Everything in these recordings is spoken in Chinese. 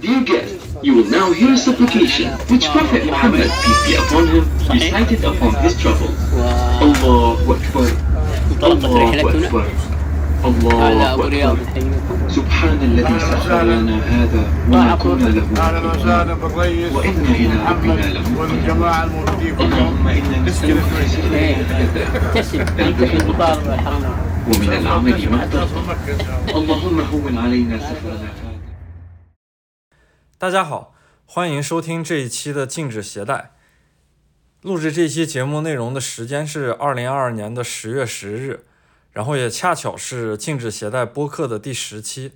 Dear guest, you will now hear a supplication which Prophet Muhammad, peace be upon him, recited upon his troubles. Allahu Akbar. Allahu Akbar. الله أكبر سبحان الذي سخر لنا هذا وما كنا له وإنا إلى ربنا لمنقلبون اللهم إنا نسألك ومن العمل ما اللهم هون علينا سفرنا 大家好，欢迎收听这一期的禁止携带。录制这期节目内容的时间是二零二二年的十月十日，然后也恰巧是禁止携带播客的第十期。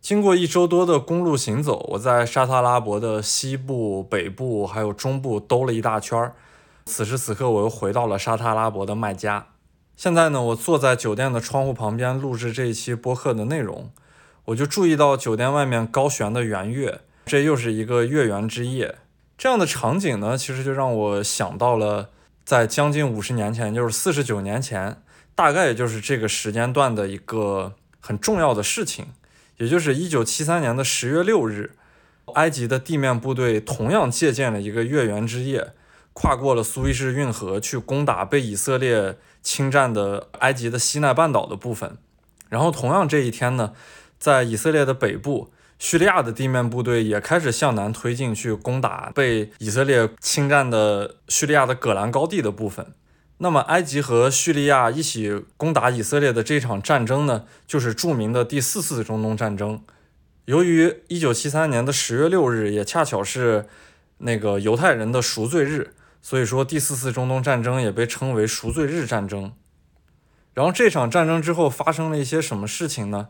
经过一周多的公路行走，我在沙特阿拉伯的西部、北部还有中部兜了一大圈儿。此时此刻，我又回到了沙特阿拉伯的麦加。现在呢，我坐在酒店的窗户旁边录制这一期播客的内容，我就注意到酒店外面高悬的圆月，这又是一个月圆之夜。这样的场景呢，其实就让我想到了在将近五十年前，就是四十九年前，大概也就是这个时间段的一个很重要的事情，也就是一九七三年的十月六日，埃及的地面部队同样借鉴了一个月圆之夜，跨过了苏伊士运河去攻打被以色列侵占的埃及的西奈半岛的部分。然后同样这一天呢，在以色列的北部，叙利亚的地面部队也开始向南推进去攻打被以色列侵占的叙利亚的戈兰高地的部分。那么，埃及和叙利亚一起攻打以色列的这场战争呢，就是著名的第四次中东战争。由于1973年的10月6日也恰巧是那个犹太人的赎罪日，所以说第四次中东战争也被称为赎罪日战争。然后这场战争之后发生了一些什么事情呢？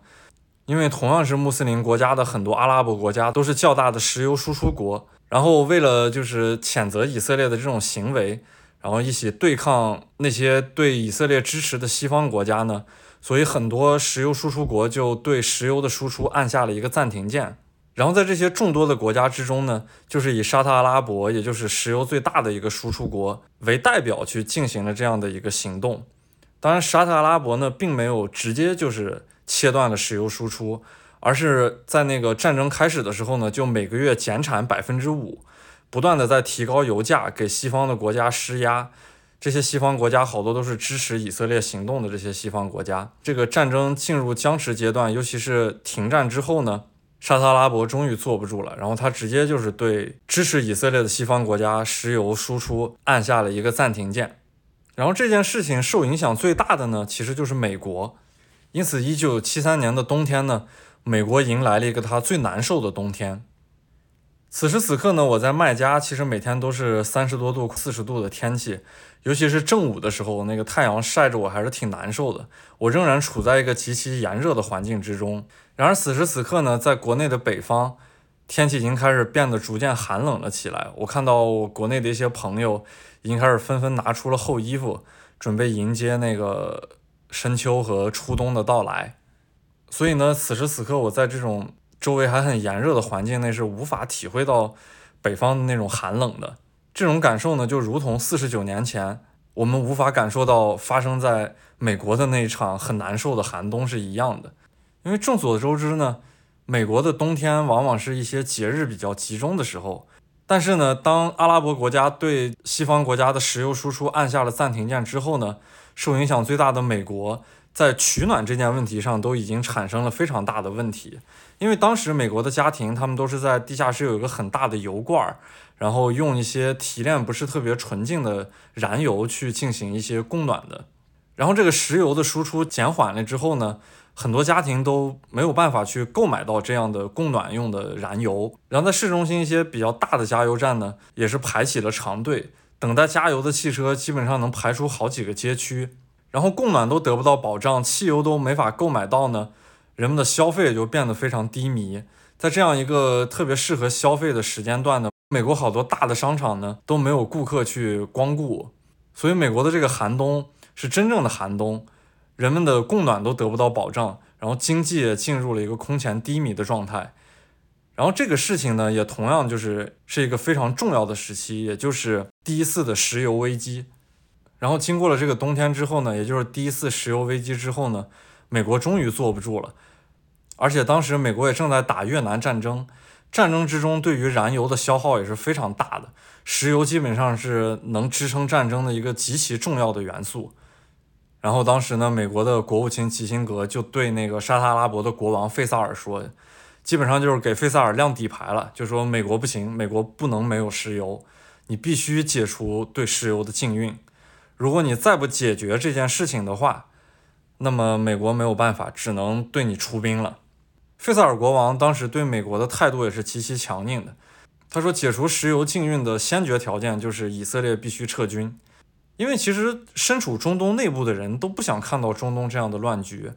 因为同样是穆斯林国家的很多阿拉伯国家都是较大的石油输出国，然后为了就是谴责以色列的这种行为，然后一起对抗那些对以色列支持的西方国家呢，所以很多石油输出国就对石油的输出按下了一个暂停键。然后在这些众多的国家之中呢，就是以沙特阿拉伯，也就是石油最大的一个输出国为代表去进行了这样的一个行动。当然，沙特阿拉伯呢，并没有直接就是切断了石油输出，而是在那个战争开始的时候呢，就每个月减产百分之五，不断的在提高油价，给西方的国家施压。这些西方国家好多都是支持以色列行动的这些西方国家。这个战争进入僵持阶段，尤其是停战之后呢，沙特阿拉伯终于坐不住了，然后他直接就是对支持以色列的西方国家石油输出按下了一个暂停键。然后这件事情受影响最大的呢，其实就是美国。因此，一九七三年的冬天呢，美国迎来了一个它最难受的冬天。此时此刻呢，我在麦加，其实每天都是三十多度、四十度的天气，尤其是正午的时候，那个太阳晒着我还是挺难受的。我仍然处在一个极其炎热的环境之中。然而此时此刻呢，在国内的北方，天气已经开始变得逐渐寒冷了起来。我看到我国内的一些朋友已经开始纷纷拿出了厚衣服，准备迎接那个深秋和初冬的到来。所以呢，此时此刻我在这种周围还很炎热的环境内是无法体会到北方的那种寒冷的。这种感受呢，就如同四十九年前我们无法感受到发生在美国的那一场很难受的寒冬是一样的。因为众所周知呢，美国的冬天往往是一些节日比较集中的时候。但是呢，当阿拉伯国家对西方国家的石油输出按下了暂停键之后呢，受影响最大的美国在取暖这件问题上都已经产生了非常大的问题。因为当时美国的家庭他们都是在地下室有一个很大的油罐儿，然后用一些提炼不是特别纯净的燃油去进行一些供暖的。然后这个石油的输出减缓了之后呢，很多家庭都没有办法去购买到这样的供暖用的燃油。然后在市中心一些比较大的加油站呢，也是排起了长队，等待加油的汽车基本上能排出好几个街区。然后供暖都得不到保障，汽油都没法购买到呢，人们的消费也就变得非常低迷。在这样一个特别适合消费的时间段呢，美国好多大的商场呢都没有顾客去光顾，所以美国的这个寒冬是真正的寒冬，人们的供暖都得不到保障，然后经济也进入了一个空前低迷的状态。然后这个事情呢，也同样就是是一个非常重要的时期，也就是第一次的石油危机。然后经过了这个冬天之后呢，也就是第一次石油危机之后呢，美国终于坐不住了，而且当时美国也正在打越南战争，战争之中对于燃油的消耗也是非常大的，石油基本上是能支撑战争的一个极其重要的元素。然后当时呢，美国的国务卿基辛格就对那个沙特阿拉伯的国王费萨尔说，基本上就是给费萨尔亮底牌了，就说美国不行，美国不能没有石油，你必须解除对石油的禁运。如果你再不解决这件事情的话，那么美国没有办法，只能对你出兵了。费萨尔国王当时对美国的态度也是极其强硬的，他说解除石油禁运的先决条件就是以色列必须撤军。因为其实身处中东内部的人都不想看到中东这样的乱局。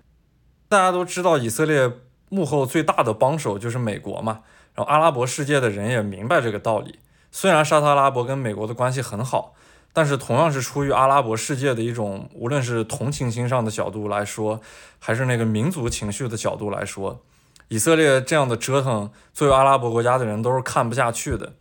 大家都知道，以色列幕后最大的帮手就是美国嘛。然后阿拉伯世界的人也明白这个道理。虽然沙特阿拉伯跟美国的关系很好，但是同样是出于阿拉伯世界的一种，无论是同情心上的角度来说，还是那个民族情绪的角度来说，以色列这样的折腾，作为阿拉伯国家的人都是看不下去的。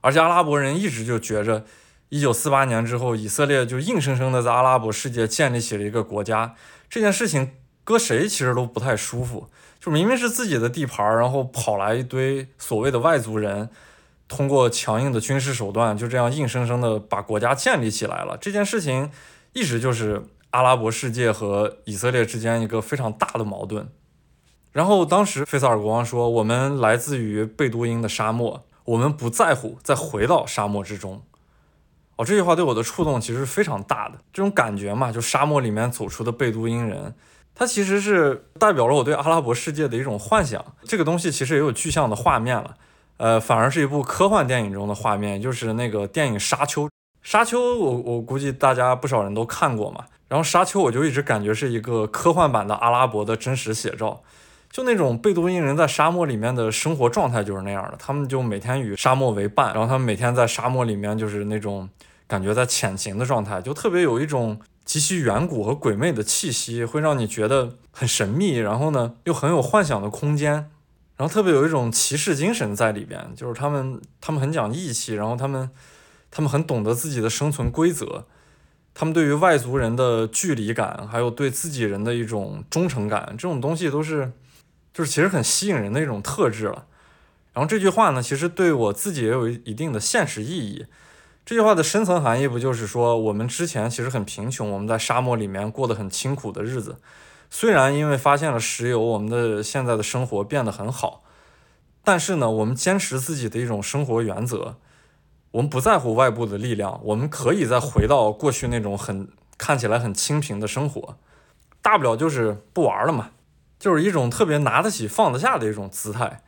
而且阿拉伯人一直就觉着。一九四八年之后，以色列就硬生生的在阿拉伯世界建立起了一个国家。这件事情搁谁其实都不太舒服，就明明是自己的地盘，然后跑来一堆所谓的外族人，通过强硬的军事手段，就这样硬生生的把国家建立起来了。这件事情一直就是阿拉伯世界和以色列之间一个非常大的矛盾。然后当时费萨尔国王说：“我们来自于贝都因的沙漠，我们不在乎再回到沙漠之中。”哦，这句话对我的触动其实是非常大的。这种感觉嘛，就沙漠里面走出的贝都因人，它其实是代表了我对阿拉伯世界的一种幻想。这个东西其实也有具象的画面了，呃，反而是一部科幻电影中的画面，就是那个电影《沙丘》。《沙丘》，我我估计大家不少人都看过嘛。然后《沙丘》，我就一直感觉是一个科幻版的阿拉伯的真实写照。就那种贝都因人在沙漠里面的生活状态就是那样的，他们就每天与沙漠为伴，然后他们每天在沙漠里面就是那种。感觉在潜行的状态，就特别有一种极其远古和鬼魅的气息，会让你觉得很神秘。然后呢，又很有幻想的空间，然后特别有一种骑士精神在里边，就是他们他们很讲义气，然后他们他们很懂得自己的生存规则，他们对于外族人的距离感，还有对自己人的一种忠诚感，这种东西都是就是其实很吸引人的一种特质了。然后这句话呢，其实对我自己也有一定的现实意义。这句话的深层含义不就是说，我们之前其实很贫穷，我们在沙漠里面过得很清苦的日子。虽然因为发现了石油，我们的现在的生活变得很好，但是呢，我们坚持自己的一种生活原则，我们不在乎外部的力量，我们可以再回到过去那种很看起来很清贫的生活，大不了就是不玩了嘛，就是一种特别拿得起放得下的一种姿态。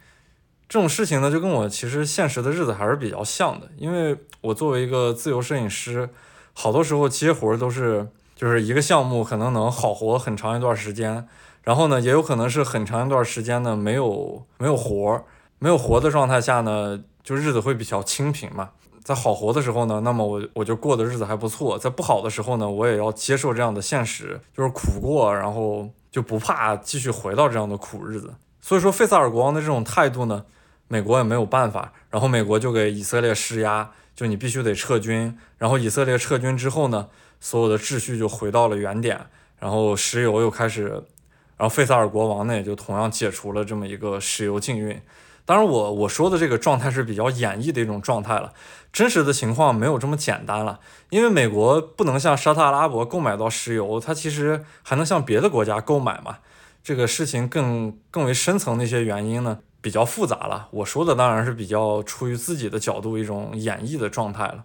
这种事情呢，就跟我其实现实的日子还是比较像的，因为我作为一个自由摄影师，好多时候接活都是就是一个项目可能能好活很长一段时间，然后呢，也有可能是很长一段时间呢没有没有活，没有活的状态下呢，就日子会比较清贫嘛。在好活的时候呢，那么我我就过的日子还不错；在不好的时候呢，我也要接受这样的现实，就是苦过，然后就不怕继续回到这样的苦日子。所以说，费萨尔国王的这种态度呢。美国也没有办法，然后美国就给以色列施压，就你必须得撤军。然后以色列撤军之后呢，所有的秩序就回到了原点，然后石油又开始，然后费萨尔国王呢也就同样解除了这么一个石油禁运。当然，我我说的这个状态是比较演绎的一种状态了，真实的情况没有这么简单了。因为美国不能向沙特阿拉伯购买到石油，它其实还能向别的国家购买嘛。这个事情更更为深层的一些原因呢。比较复杂了，我说的当然是比较出于自己的角度一种演绎的状态了。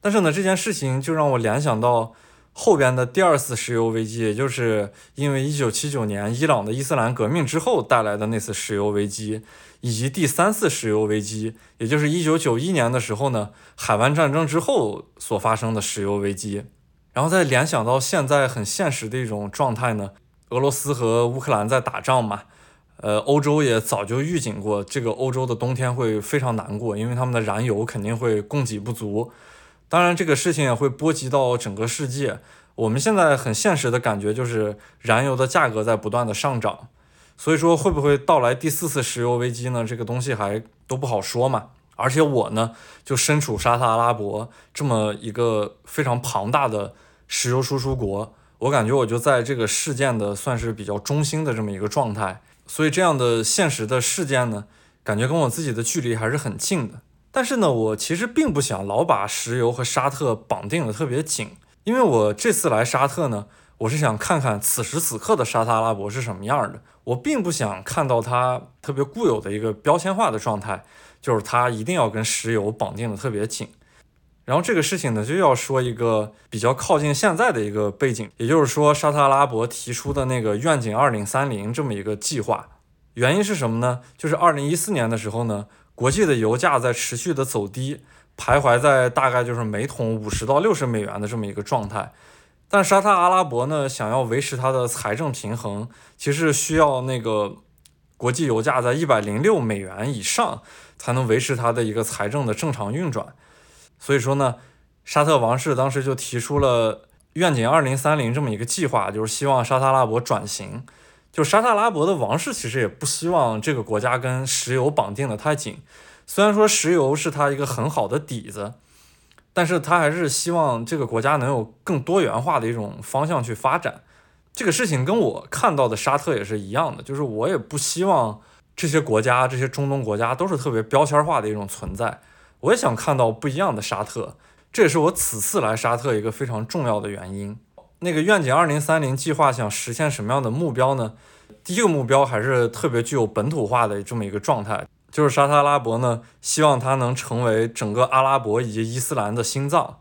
但是呢，这件事情就让我联想到后边的第二次石油危机，也就是因为1979年伊朗的伊斯兰革命之后带来的那次石油危机，以及第三次石油危机，也就是1991年的时候呢，海湾战争之后所发生的石油危机。然后再联想到现在很现实的一种状态呢，俄罗斯和乌克兰在打仗嘛。呃，欧洲也早就预警过，这个欧洲的冬天会非常难过，因为他们的燃油肯定会供给不足。当然，这个事情也会波及到整个世界。我们现在很现实的感觉就是，燃油的价格在不断的上涨。所以说，会不会到来第四次石油危机呢？这个东西还都不好说嘛。而且我呢，就身处沙特阿拉伯这么一个非常庞大的石油输出国，我感觉我就在这个事件的算是比较中心的这么一个状态。所以这样的现实的事件呢，感。觉跟我自己的距离还是很近的。但是呢，我其实并不想老把石油和沙特绑定的特别紧，因为我这次来沙特呢，我是想看看此时此刻的沙特阿拉伯是什么样的。我并不想看到它特别固有的一个标签化的状态，就是它一定要跟石油绑定的特别紧。然后这个事情呢，就要说一个比较靠近现在的一个背景，也就是说沙特阿拉伯提出的那个愿景二零三零这么一个计划。原因是什么呢？就是二零一四年的时候呢，国际的油价在持续的走低，徘徊在大概就是每桶五十到六十美元的这么一个状态。但沙特阿拉伯呢，想要维持它的财政平衡，其实需要那个国际油价在一百零六美元以上，才能维持它的一个财政的正常运转。所以说呢，沙特王室当时就提出了愿景二零三零这么一个计划，就是希望沙特阿拉伯转型。就沙特阿拉伯的王室其实也不希望这个国家跟石油绑定的太紧，虽然说石油是它一个很好的底子，但是他还是希望这个国家能有更多元化的一种方向去发展。这个事情跟我看到的沙特也是一样的，就是我也不希望这些国家、这些中东国家都是特别标签化的一种存在。我也想看到不一样的沙特，这也是我此次来沙特一个非常重要的原因。那个愿景二零三零计划想实现什么样的目标呢？第一个目标还是特别具有本土化的这么一个状态，就是沙特阿拉伯呢，希望它能成为整个阿拉伯以及伊斯兰的心脏，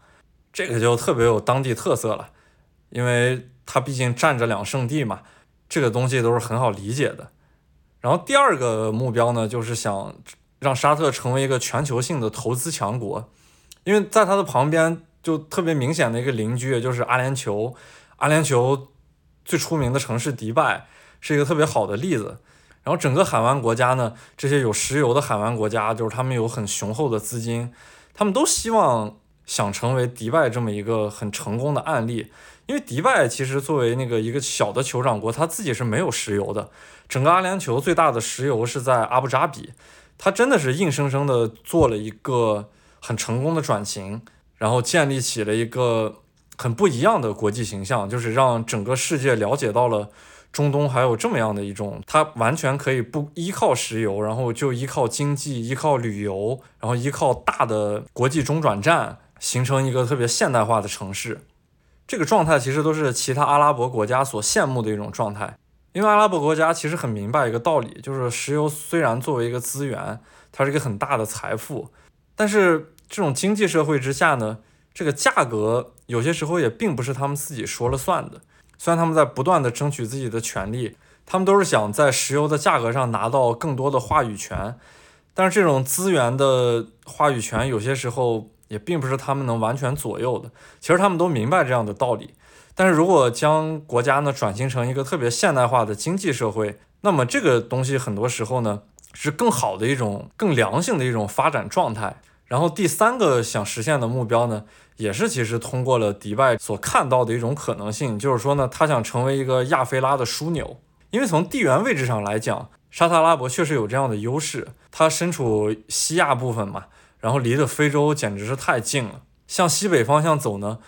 这个就特别有当地特色了，因为它毕竟占着两圣地嘛，这个东西都是很好理解的。然后第二个目标呢，就是想让沙特成为一个全球性的投资强国，因为在它的旁边。就特别明显的一个邻居，就是阿联酋。阿联酋最出名的城市迪拜是一个特别好的例子。然后整个海湾国家呢，这些有石油的海湾国家，就是他们有很雄厚的资金，他们都希望想成为迪拜这么一个很成功的案例。因为迪拜其实作为那个一个小的酋长国，他自己是没有石油的。整个阿联酋最大的石油是在阿布扎比，他真的是硬生生的做了一个很成功的转型。然后建立起了一个很不一样的国际形象，就是让整个世界了解到了中东还有这么样的一种，它完全可以不依靠石油，然后就依靠经济、依靠旅游，然后依靠大的国际中转站，形成一个特别现代化的城市。这个状态其实都是其他阿拉伯国家所羡慕的一种状态，因为阿拉伯国家其实很明白一个道理，就是石油虽然作为一个资源，它是一个很大的财富，但是。这种经济社会之下呢，这个价格有些时候也并不是他们自己说了算的。虽然他们在不断的争取自己的权利，他们都是想在石油的价格上拿到更多的话语权，但是这种资源的话语权有些时候也并不是他们能完全左右的。其实他们都明白这样的道理，但是如果将国家呢转型成一个特别现代化的经济社会，那么这个东西很多时候呢是更好的一种、更良性的一种发展状态。然后第三个想实现的目标呢，也是其实通过了迪拜所看到的一种可能性，就是说呢，他想成为一个亚非拉的枢纽。因为从地缘位置上来讲，沙特阿拉伯确实有这样的优势，它身处西亚部分嘛，然后离的非洲简直是太近了。向西北方向走呢，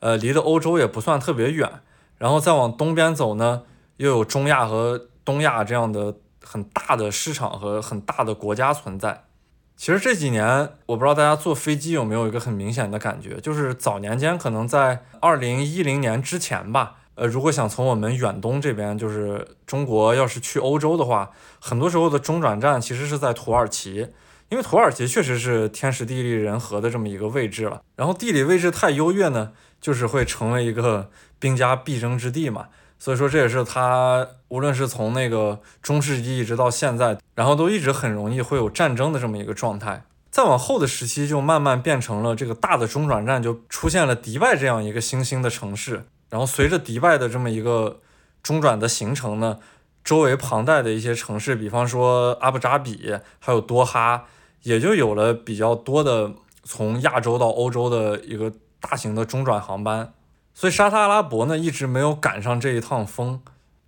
呃，离的欧洲也不算特别远，然后再往东边走呢，又有中亚和东亚这样的很大的市场和很大的国家存在。其实这几年，我不知道大家坐飞机有没有一个很明显的感觉，就是早年间可能在二零一零年之前吧，呃，如果想从我们远东这边，就是中国要是去欧洲的话，很多时候的中转站其实是在土耳其，因为土耳其确实是天时地利人和的这么一个位置了，然后地理位置太优越呢，就是会成为一个兵家必争之地嘛。所以说，这也是它无论是从那个中世纪一直到现在，然后都一直很容易会有战争的这么一个状态。再往后的时期，就慢慢变成了这个大的中转站，就出现了迪拜这样一个新兴的城市。然后随着迪拜的这么一个中转的形成呢，周围旁带的一些城市，比方说阿布扎比，还有多哈，也就有了比较多的从亚洲到欧洲的一个大型的中转航班。所以沙特阿拉伯呢一直没有赶上这一趟风，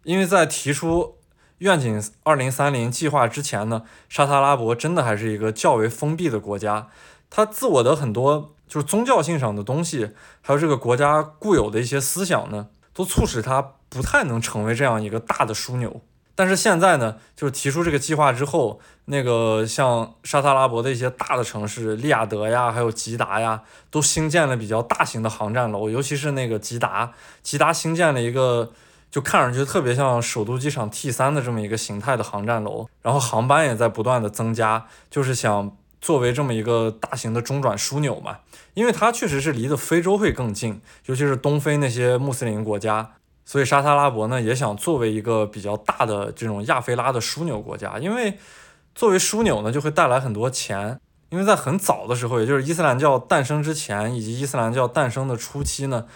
因为在提出愿景二零三零计划之前呢，沙特阿拉伯真的还是一个较为封闭的国家，它自我的很多就是宗教性上的东西，还有这个国家固有的一些思想呢，都促使它不太能成为这样一个大的枢纽。但是现在呢，就是提出这个计划之后，那个像沙特阿拉伯的一些大的城市，利雅得呀，还有吉达呀，都新建了比较大型的航站楼，尤其是那个吉达，吉达新建了一个。就看上去特别像首都机场 T 三的这么一个形态的航站楼，然后航班也在不断的增加，就是想作为这么一个大型的中转枢纽嘛，因为它确实是离的非洲会更近，尤其是东非那些穆斯林国家，所以沙特阿拉伯呢也想作为一个比较大的这种亚非拉的枢纽国家，因为作为枢纽呢就会带来很多钱，因为在很早的时候，也就是伊斯兰教诞生之前以及伊斯兰教诞生的初期呢。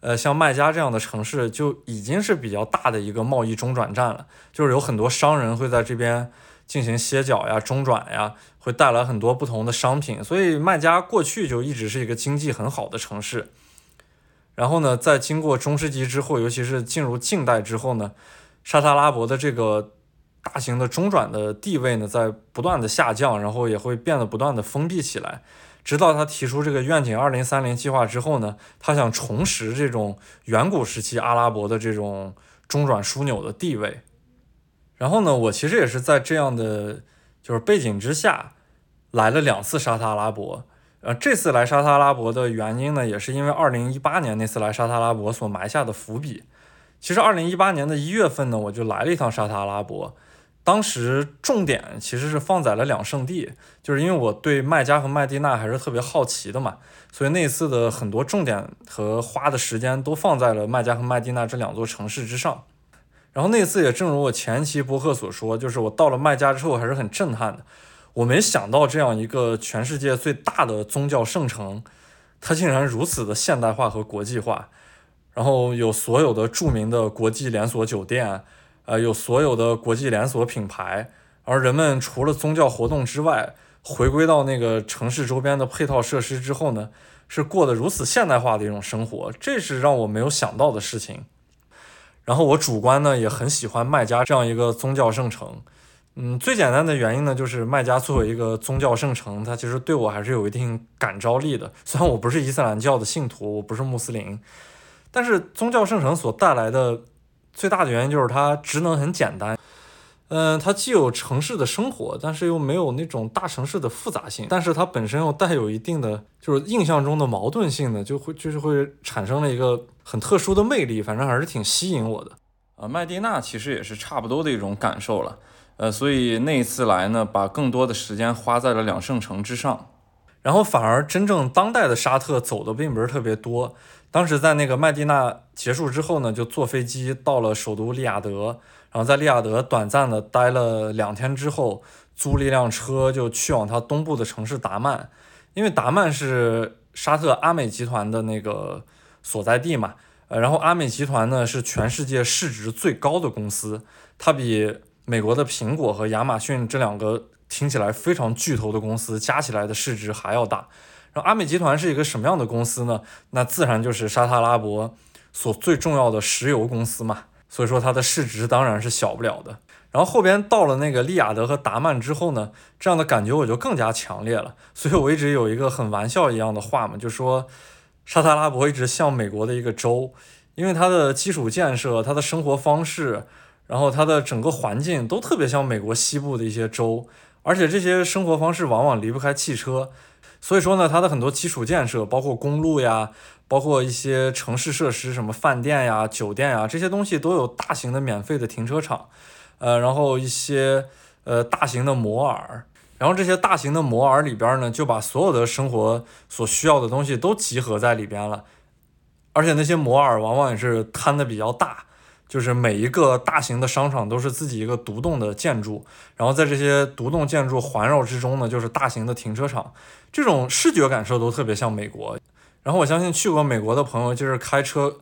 呃，像麦加这样的城市就已经是比较大的一个贸易中转站了，就是有很多商人会在这边进行歇脚呀、中转呀，会带来很多不同的商品，所以麦加过去就一直是一个经济很好的城市。然后呢，在经过中世纪之后，尤其是进入近代之后呢，沙特阿拉伯的这个大型的中转的地位呢，在不断的下降，然后也会变得不断的封闭起来。直到他提出这个愿景二零三零计划之后呢，他想重拾这种远古时期阿拉伯的这种中转枢纽的地位。然后呢，我其实也是在这样的就是背景之下来了两次沙特阿拉伯。呃，这次来沙特阿拉伯的原因呢，也是因为二零一八年那次来沙特阿拉伯所埋下的伏笔。其实二零一八年的一月份呢，我就来了一趟沙特阿拉伯。当时重点其实是放在了两圣地，就是因为我对麦加和麦地那还是特别好奇的嘛，所以那次的很多重点和花的时间都放在了麦加和麦地那这两座城市之上。然后那次也正如我前期播客所说，就是我到了麦加之后还是很震撼的。我没想到这样一个全世界最大的宗教圣城，它竟然如此的现代化和国际化，然后有所有的著名的国际连锁酒店。呃，有所有的国际连锁品牌，而人们除了宗教活动之外，回归到那个城市周边的配套设施之后呢，是过得如此现代化的一种生活，这是让我没有想到的事情。然后我主观呢也很喜欢麦加这样一个宗教圣城，嗯，最简单的原因呢就是麦加作为一个宗教圣城，它其实对我还是有一定感召力的。虽然我不是伊斯兰教的信徒，我不是穆斯林，但是宗教圣城所带来的。最大的原因就是它职能很简单，嗯，它既有城市的生活，但是又没有那种大城市的复杂性，但是它本身又带有一定的就是印象中的矛盾性的，就会就是会产生了一个很特殊的魅力，反正还是挺吸引我的。呃，麦地那其实也是差不多的一种感受了，呃，所以那一次来呢，把更多的时间花在了两圣城之上，然后反而真正当代的沙特走的并不是特别多。当时在那个麦地那结束之后呢，就坐飞机到了首都利雅得，然后在利雅得短暂的待了两天之后，租了一辆车就去往它东部的城市达曼，因为达曼是沙特阿美集团的那个所在地嘛，呃，然后阿美集团呢是全世界市值最高的公司，它比美国的苹果和亚马逊这两个听起来非常巨头的公司加起来的市值还要大。然后阿美集团是一个什么样的公司呢？那自然就是沙特阿拉伯所最重要的石油公司嘛。所以说它的市值当然是小不了的。然后后边到了那个利雅得和达曼之后呢，这样的感觉我就更加强烈了。所以我一直有一个很玩笑一样的话嘛，就说沙特阿拉伯一直像美国的一个州，因为它的基础建设、它的生活方式，然后它的整个环境都特别像美国西部的一些州，而且这些生活方式往往离不开汽车。所以说呢，它的很多基础建设，包括公路呀，包括一些城市设施，什么饭店呀、酒店呀，这些东西都有大型的免费的停车场，呃，然后一些呃大型的摩尔，然后这些大型的摩尔里边呢，就把所有的生活所需要的东西都集合在里边了，而且那些摩尔往往也是摊的比较大。就是每一个大型的商场都是自己一个独栋的建筑，然后在这些独栋建筑环绕之中呢，就是大型的停车场，这种视觉感受都特别像美国。然后我相信去过美国的朋友，就是开车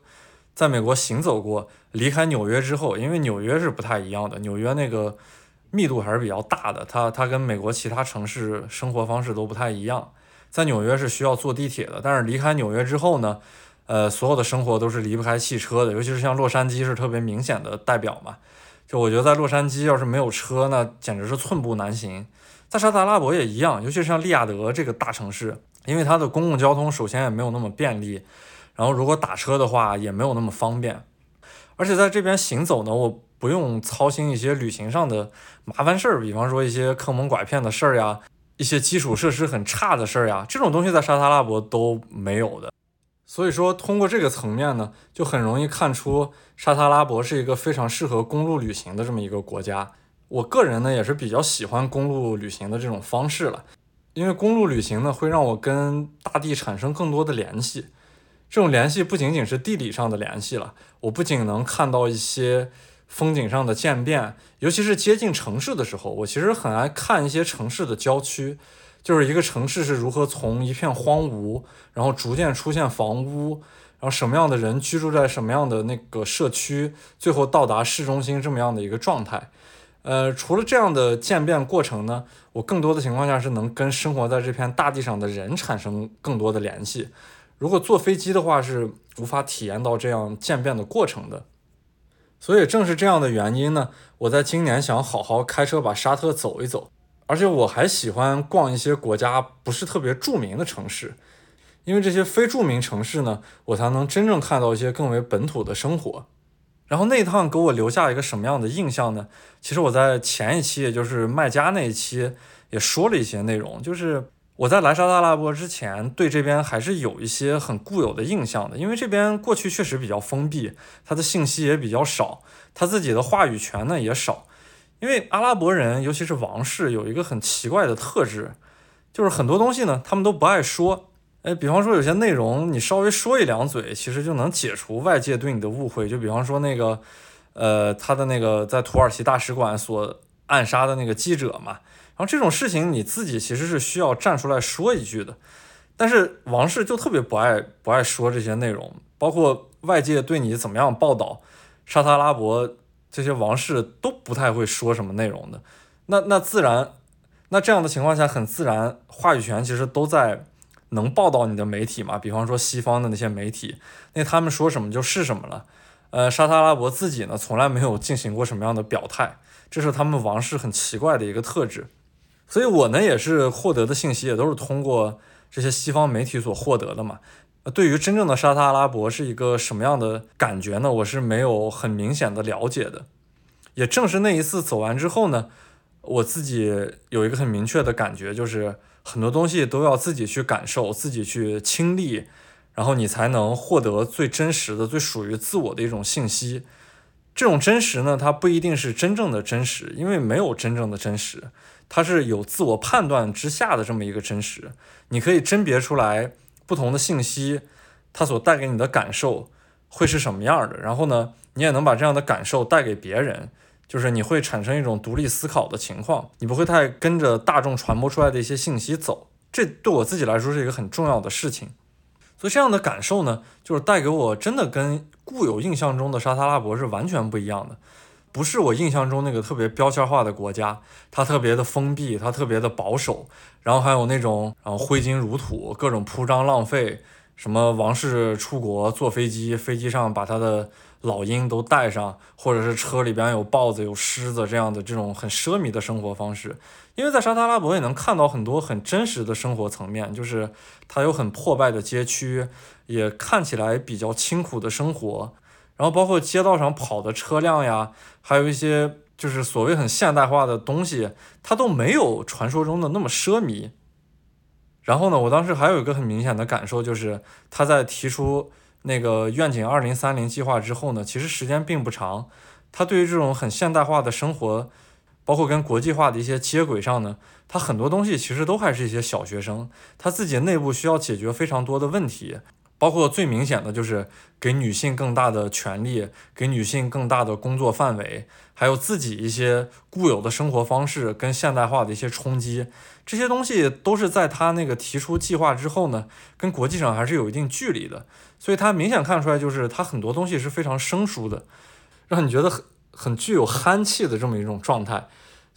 在美国行走过，离开纽约之后，因为纽约是不太一样的，纽约那个密度还是比较大的，它它跟美国其他城市生活方式都不太一样，在纽约是需要坐地铁的，但是离开纽约之后呢？呃，所有的生活都是离不开汽车的，尤其是像洛杉矶是特别明显的代表嘛。就我觉得在洛杉矶要是没有车，那简直是寸步难行。在沙特阿拉伯也一样，尤其是像利雅得这个大城市，因为它的公共交通首先也没有那么便利，然后如果打车的话也没有那么方便。而且在这边行走呢，我不用操心一些旅行上的麻烦事儿，比方说一些坑蒙拐骗的事儿呀，一些基础设施很差的事儿呀，这种东西在沙特阿拉伯都没有的。所以说，通过这个层面呢，就很容易看出沙特阿拉伯是一个非常适合公路旅行的这么一个国家。我个人呢也是比较喜欢公路旅行的这种方式了，因为公路旅行呢会让我跟大地产生更多的联系。这种联系不仅仅是地理上的联系了，我不仅能看到一些风景上的渐变，尤其是接近城市的时候，我其实很爱看一些城市的郊区。就是一个城市是如何从一片荒芜，然后逐渐出现房屋，然后什么样的人居住在什么样的那个社区，最后到达市中心这么样的一个状态。呃，除了这样的渐变过程呢，我更多的情况下是能跟生活在这片大地上的人产生更多的联系。如果坐飞机的话，是无法体验到这样渐变的过程的。所以正是这样的原因呢，我在今年想好好开车把沙特走一走。而且我还喜欢逛一些国家不是特别著名的城市，因为这些非著名城市呢，我才能真正看到一些更为本土的生活。然后那趟给我留下一个什么样的印象呢？其实我在前一期，也就是卖家那一期也说了一些内容，就是我在来沙特阿拉伯之前，对这边还是有一些很固有的印象的，因为这边过去确实比较封闭，它的信息也比较少，它自己的话语权呢也少。因为阿拉伯人，尤其是王室，有一个很奇怪的特质，就是很多东西呢，他们都不爱说。哎，比方说有些内容，你稍微说一两嘴，其实就能解除外界对你的误会。就比方说那个，呃，他的那个在土耳其大使馆所暗杀的那个记者嘛。然后这种事情，你自己其实是需要站出来说一句的。但是王室就特别不爱不爱说这些内容，包括外界对你怎么样报道，沙特阿拉伯。这些王室都不太会说什么内容的，那那自然，那这样的情况下，很自然，话语权其实都在能报道你的媒体嘛，比方说西方的那些媒体，那他们说什么就是什么了。呃，沙特阿拉伯自己呢，从来没有进行过什么样的表态，这是他们王室很奇怪的一个特质。所以我呢，也是获得的信息也都是通过这些西方媒体所获得的嘛。对于真正的沙特阿拉伯是一个什么样的感觉呢？我是没有很明显的了解的。也正是那一次走完之后呢，我自己有一个很明确的感觉，就是很多东西都要自己去感受、自己去亲历，然后你才能获得最真实的、最属于自我的一种信息。这种真实呢，它不一定是真正的真实，因为没有真正的真实，它是有自我判断之下的这么一个真实。你可以甄别出来。不同的信息，它所带给你的感受会是什么样的？然后呢，你也能把这样的感受带给别人，就是你会产生一种独立思考的情况，你不会太跟着大众传播出来的一些信息走。这对我自己来说是一个很重要的事情。所以这样的感受呢，就是带给我真的跟固有印象中的沙特阿拉伯是完全不一样的。不是我印象中那个特别标签化的国家，它特别的封闭，它特别的保守，然后还有那种然后挥金如土，各种铺张浪费，什么王室出国坐飞机，飞机上把他的老鹰都带上，或者是车里边有豹子有狮子这样的这种很奢靡的生活方式。因为在沙特阿拉伯也能看到很多很真实的生活层面，就是它有很破败的街区，也看起来比较清苦的生活。然后包括街道上跑的车辆呀，还有一些就是所谓很现代化的东西，它都没有传说中的那么奢靡。然后呢，我当时还有一个很明显的感受，就是他在提出那个愿景二零三零计划之后呢，其实时间并不长。他对于这种很现代化的生活，包括跟国际化的一些接轨上呢，他很多东西其实都还是一些小学生，他自己内部需要解决非常多的问题。包括最明显的就是给女性更大的权利，给女性更大的工作范围，还有自己一些固有的生活方式跟现代化的一些冲击，这些东西都是在他那个提出计划之后呢，跟国际上还是有一定距离的，所以他明显看出来就是他很多东西是非常生疏的，让你觉得很很具有憨气的这么一种状态，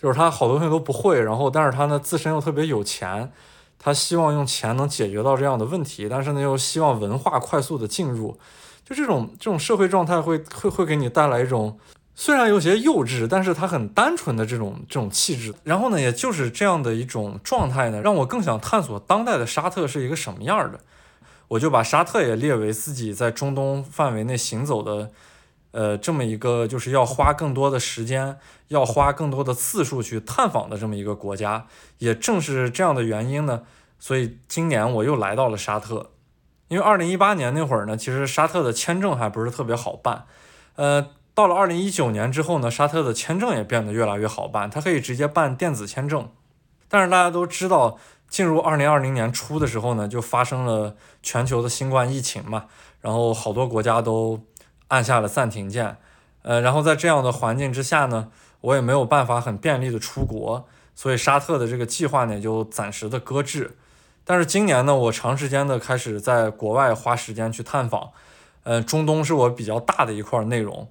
就是他好多东西都不会，然后但是他呢自身又特别有钱。他希望用钱能解决到这样的问题，但是呢又希望文化快速的进入，就这种这种社会状态会会会给你带来一种虽然有些幼稚，但是它很单纯的这种这种气质。然后呢，也就是这样的一种状态呢，让我更想探索当代的沙特是一个什么样的。我就把沙特也列为自己在中东范围内行走的呃，这么一个就是要花更多的时间，要花更多的次数去探访的这么一个国家。也正是这样的原因呢，所以今年我又来到了沙特。因为二零一八年那会儿呢，其实沙特的签证还不是特别好办。呃，到了二零一九年之后呢，沙特的签证也变得越来越好办，它可以直接办电子签证。但是大家都知道，进入二零二零年初的时候呢，就发生了全球的新冠疫情嘛，然后好多国家都按下了暂停键。呃，然后在这样的环境之下呢，我也没有办法很便利的出国，所以沙特的这个计划呢就暂时的搁置。但是今年呢，我长时间的开始在国外花时间去探访，呃，中东是我比较大的一块内容。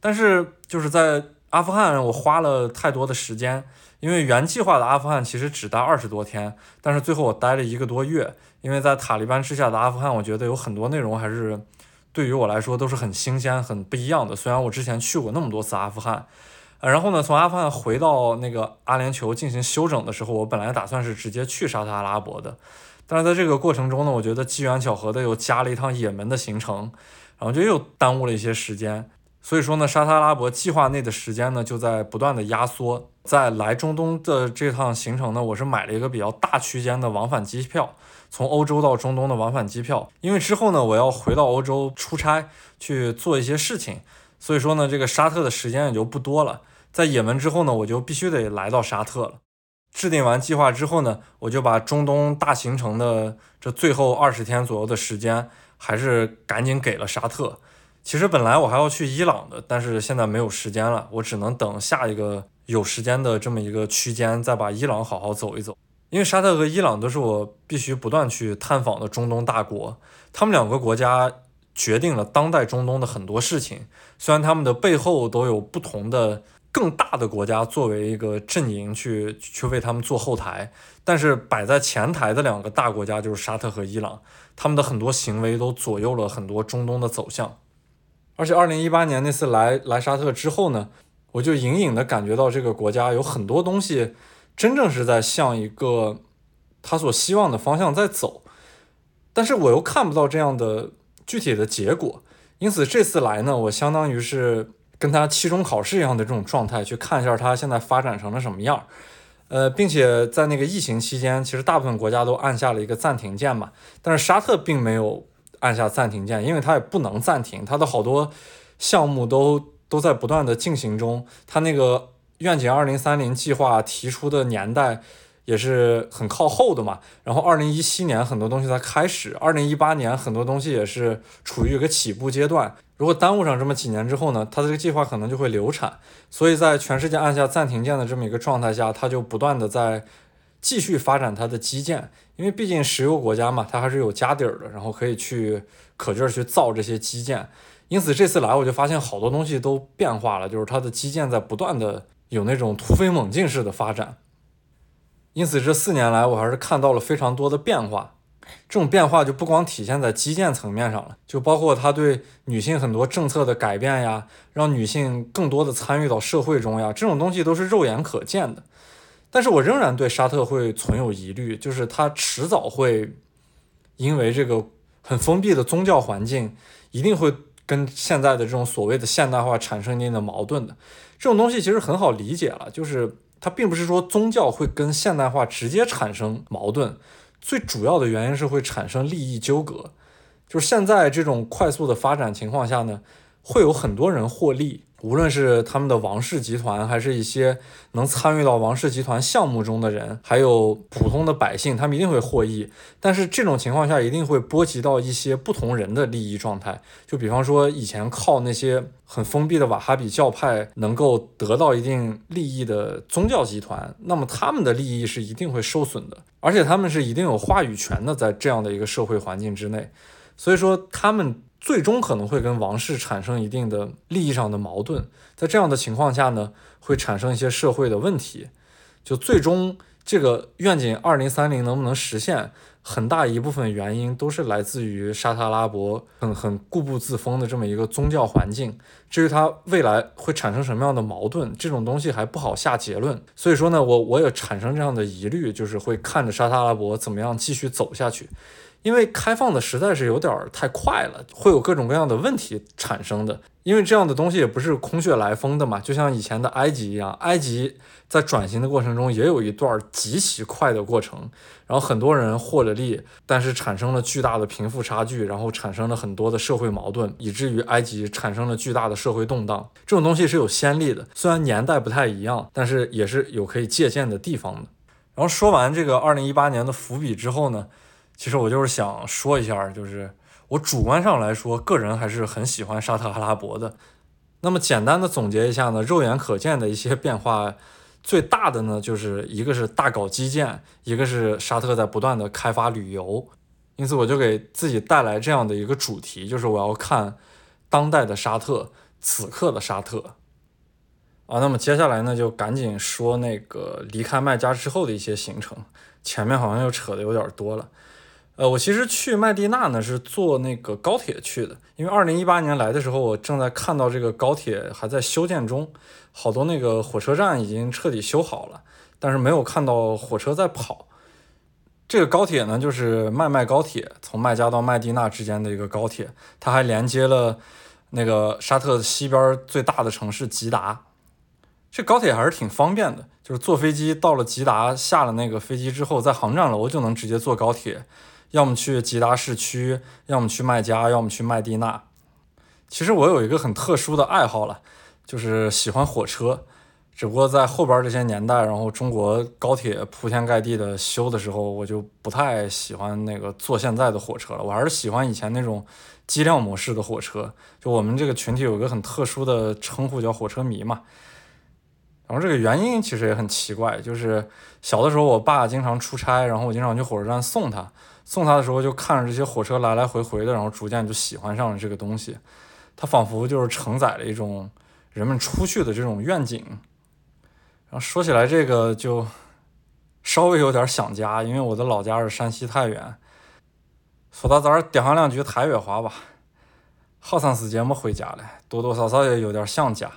但是就是在阿富汗，我花了太多的时间，因为原计划的阿富汗其实只待二十多天，但是最后我待了一个多月。因为在塔利班之下的阿富汗，我觉得有很多内容还是对于我来说都是很新鲜、很不一样的。虽然我之前去过那么多次阿富汗。然后呢，从阿富汗回到那个阿联酋进行休整的时候，我本来打算是直接去沙特阿拉伯的，但是在这个过程中呢，我觉得机缘巧合的又加了一趟也门的行程，然后就又耽误了一些时间。所以说呢，沙特阿拉伯计划内的时间呢就在不断的压缩。在来中东的这趟行程呢，我是买了一个比较大区间的往返机票，从欧洲到中东的往返机票，因为之后呢，我要回到欧洲出差去做一些事情，所以说呢，这个沙特的时间也就不多了。在也门之后呢，我就必须得来到沙特了。制定完计划之后呢，我就把中东大行程的这最后二十天左右的时间，还是赶紧给了沙特。其实本来我还要去伊朗的，但是现在没有时间了，我只能等下一个有时间的这么一个区间，再把伊朗好好走一走。因为沙特和伊朗都是我必须不断去探访的中东大国，他们两个国家决定了当代中东的很多事情。虽然他们的背后都有不同的。更大的国家作为一个阵营去去为他们做后台，但是摆在前台的两个大国家就是沙特和伊朗，他们的很多行为都左右了很多中东的走向。而且二零一八年那次来来沙特之后呢，我就隐隐的感觉到这个国家有很多东西真正是在向一个他所希望的方向在走，但是我又看不到这样的具体的结果，因此这次来呢，我相当于是。跟他期中考试一样的这种状态，去看一下他现在发展成了什么样，呃，并且在那个疫情期间，其实大部分国家都按下了一个暂停键嘛，但是沙特并没有按下暂停键，因为它也不能暂停，它的好多项目都都在不断的进行中，它那个愿景二零三零计划提出的年代。也是很靠后的嘛，然后二零一七年很多东西才开始，二零一八年很多东西也是处于一个起步阶段。如果耽误上这么几年之后呢，它的这个计划可能就会流产。所以在全世界按下暂停键的这么一个状态下，它就不断的在继续发展它的基建，因为毕竟石油国家嘛，它还是有家底儿的，然后可以去可劲儿去造这些基建。因此这次来我就发现好多东西都变化了，就是它的基建在不断的有那种突飞猛进式的发展。因此，这四年来，我还是看到了非常多的变化。这种变化就不光体现在基建层面上了，就包括他对女性很多政策的改变呀，让女性更多的参与到社会中呀，这种东西都是肉眼可见的。但是我仍然对沙特会存有疑虑，就是他迟早会因为这个很封闭的宗教环境，一定会跟现在的这种所谓的现代化产生一定的矛盾的。这种东西其实很好理解了，就是。它并不是说宗教会跟现代化直接产生矛盾，最主要的原因是会产生利益纠葛。就是现在这种快速的发展情况下呢，会有很多人获利。无论是他们的王室集团，还是一些能参与到王室集团项目中的人，还有普通的百姓，他们一定会获益。但是这种情况下，一定会波及到一些不同人的利益状态。就比方说，以前靠那些很封闭的瓦哈比教派能够得到一定利益的宗教集团，那么他们的利益是一定会受损的，而且他们是一定有话语权的，在这样的一个社会环境之内。所以说，他们。最终可能会跟王室产生一定的利益上的矛盾，在这样的情况下呢，会产生一些社会的问题。就最终这个愿景二零三零能不能实现，很大一部分原因都是来自于沙特阿拉伯很很固步自封的这么一个宗教环境。至于它未来会产生什么样的矛盾，这种东西还不好下结论。所以说呢，我我也产生这样的疑虑，就是会看着沙特阿拉伯怎么样继续走下去。因为开放的实在是有点太快了，会有各种各样的问题产生的。因为这样的东西也不是空穴来风的嘛，就像以前的埃及一样，埃及在转型的过程中也有一段极其快的过程，然后很多人获了利，但是产生了巨大的贫富差距，然后产生了很多的社会矛盾，以至于埃及产生了巨大的社会动荡。这种东西是有先例的，虽然年代不太一样，但是也是有可以借鉴的地方的。然后说完这个二零一八年的伏笔之后呢，其实我就是想说一下，就是。我主观上来说，个人还是很喜欢沙特阿拉伯的。那么简单的总结一下呢，肉眼可见的一些变化，最大的呢就是一个是大搞基建，一个是沙特在不断的开发旅游。因此，我就给自己带来这样的一个主题，就是我要看当代的沙特，此刻的沙特。啊，那么接下来呢，就赶紧说那个离开麦加之后的一些行程。前面好像又扯的有点多了。呃，我其实去麦地那呢是坐那个高铁去的，因为二零一八年来的时候，我正在看到这个高铁还在修建中，好多那个火车站已经彻底修好了，但是没有看到火车在跑。这个高铁呢，就是麦麦高铁，从麦加到麦地那之间的一个高铁，它还连接了那个沙特西边最大的城市吉达。这高铁还是挺方便的，就是坐飞机到了吉达，下了那个飞机之后，在航站楼就能直接坐高铁。要么去吉达市区，要么去麦加，要么去麦地那。其实我有一个很特殊的爱好了，就是喜欢火车。只不过在后边这些年代，然后中国高铁铺天盖地的修的时候，我就不太喜欢那个坐现在的火车了。我还是喜欢以前那种机辆模式的火车。就我们这个群体有一个很特殊的称呼，叫火车迷嘛。然后这个原因其实也很奇怪，就是小的时候我爸经常出差，然后我经常去火车站送他。送他的时候，就看着这些火车来来回回的，然后逐渐就喜欢上了这个东西。它仿佛就是承载了一种人们出去的这种愿景。然后说起来这个，就稍微有点想家，因为我的老家是山西太原。说到这儿，嗲上两句太原话吧。好长时间没回家了，多多少少也有点想家。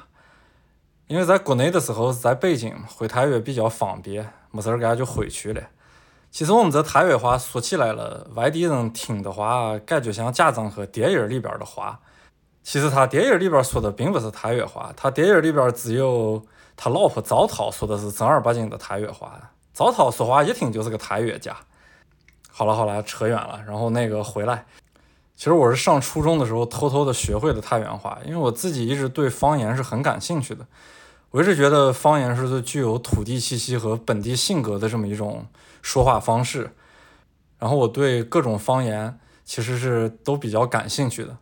因为在国内的时候，在北京回太原比较方便，没事儿干就回去了。其实我们这太原话说起来了，外地人听的话，感觉像家长和电影里边的话。其实他电影里边说的并不是太原话，他电影里边只有他老婆赵涛说的是正儿八经的太原话。赵涛说话一听就是个太原家。好了好了，扯远了，然后那个回来。其实我是上初中的时候偷偷的学会了太原话，因为我自己一直对方言是很感兴趣的。我一直觉得方言是具有土地气息和本地性格的这么一种。说话方式，然后我对各种方言其实是都比较感兴趣的，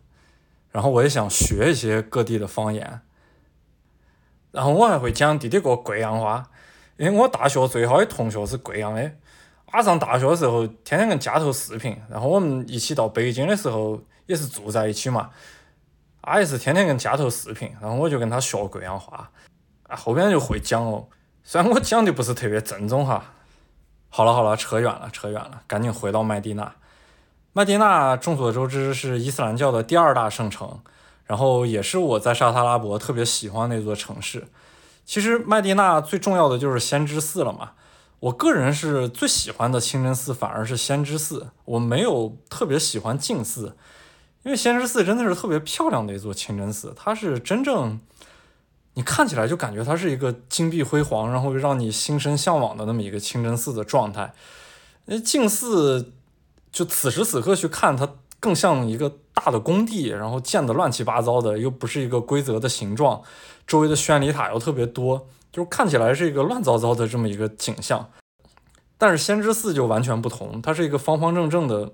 然后我也想学一些各地的方言，然后我还会讲滴滴个贵阳话，因为我大学最好的同学是贵阳的，他上大学的时候天天跟家头视频，然后我们一起到北京的时候也是住在一起嘛，他也是天天跟家头视频，然后我就跟他学贵阳话，啊后边就会讲哦，虽然我讲的不是特别正宗哈。好了好了，扯远了扯远了，赶紧回到麦地那。麦地那众所周知是伊斯兰教的第二大圣城，然后也是我在沙特阿拉伯特别喜欢的一座城市。其实麦地那最重要的就是先知寺了嘛。我个人是最喜欢的清真寺反而是先知寺，我没有特别喜欢净寺，因为先知寺真的是特别漂亮的一座清真寺，它是真正。你看起来就感觉它是一个金碧辉煌，然后让你心生向往的那么一个清真寺的状态。那净寺就此时此刻去看它，更像一个大的工地，然后建的乱七八糟的，又不是一个规则的形状，周围的宣礼塔又特别多，就是看起来是一个乱糟糟的这么一个景象。但是先知寺就完全不同，它是一个方方正正的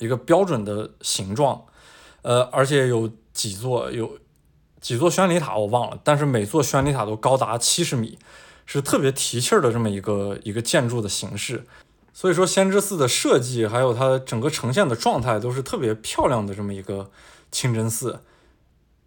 一个标准的形状，呃，而且有几座有。几座宣礼塔我忘了，但是每座宣礼塔都高达七十米，是特别提气儿的这么一个一个建筑的形式。所以说，先知寺的设计还有它整个呈现的状态都是特别漂亮的这么一个清真寺。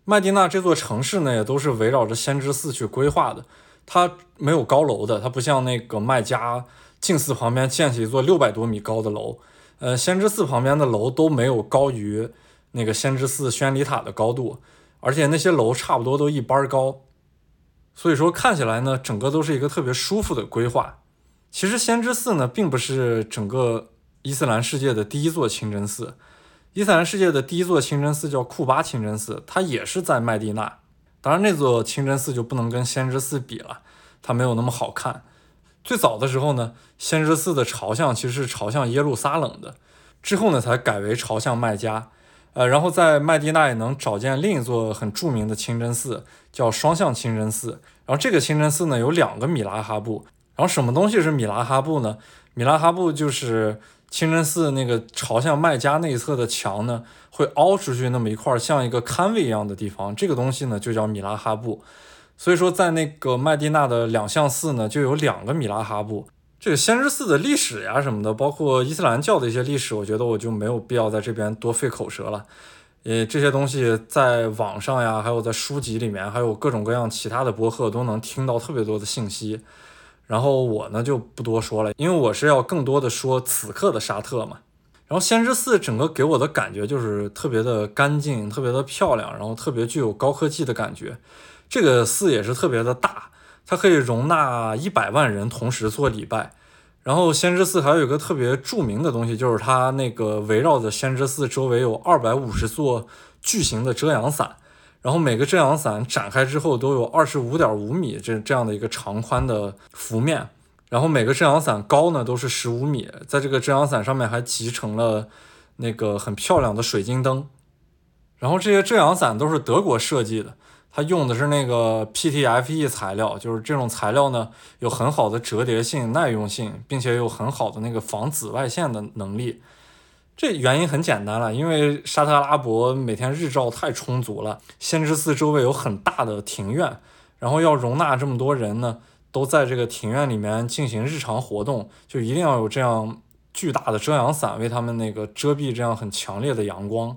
麦地那这座城市呢，也都是围绕着先知寺去规划的。它没有高楼的，它不像那个麦加净寺旁边建起一座六百多米高的楼。呃，先知寺旁边的楼都没有高于那个先知寺宣礼塔的高度。而且那些楼差不多都一般高，所以说看起来呢，整个都是一个特别舒服的规划。其实先知寺呢，并不是整个伊斯兰世界的第一座清真寺。伊斯兰世界的第一座清真寺叫库巴清真寺，它也是在麦地那。当然，那座清真寺就不能跟先知寺比了，它没有那么好看。最早的时候呢，先知寺的朝向其实是朝向耶路撒冷的，之后呢才改为朝向麦加。呃，然后在麦地那也能找见另一座很著名的清真寺，叫双向清真寺。然后这个清真寺呢有两个米拉哈布。然后什么东西是米拉哈布呢？米拉哈布就是清真寺那个朝向麦加那一侧的墙呢，会凹出去那么一块像一个龛位一样的地方，这个东西呢就叫米拉哈布。所以说，在那个麦地那的两项寺呢，就有两个米拉哈布。这个先知寺的历史呀什么的，包括伊斯兰教的一些历史，我觉得我就没有必要在这边多费口舌了。呃，这些东西在网上呀，还有在书籍里面，还有各种各样其他的博客都能听到特别多的信息。然后我呢就不多说了，因为我是要更多的说此刻的沙特嘛。然后先知寺整个给我的感觉就是特别的干净，特别的漂亮，然后特别具有高科技的感觉。这个寺也是特别的大，它可以容纳一百万人同时做礼拜。然后先知寺还有一个特别著名的东西，就是它那个围绕着先知寺周围有二百五十座巨型的遮阳伞。然后每个遮阳伞展开之后都有二十五点五米这这样的一个长宽的幅面，然后每个遮阳伞高呢都是十五米，在这个遮阳伞上面还集成了那个很漂亮的水晶灯，然后这些遮阳伞都是德国设计的，它用的是那个 PTFE 材料，就是这种材料呢有很好的折叠性、耐用性，并且有很好的那个防紫外线的能力。这原因很简单了，因为沙特阿拉伯每天日照太充足了，先知寺周围有很大的庭院，然后要容纳这么多人呢，都在这个庭院里面进行日常活动，就一定要有这样巨大的遮阳伞为他们那个遮蔽这样很强烈的阳光。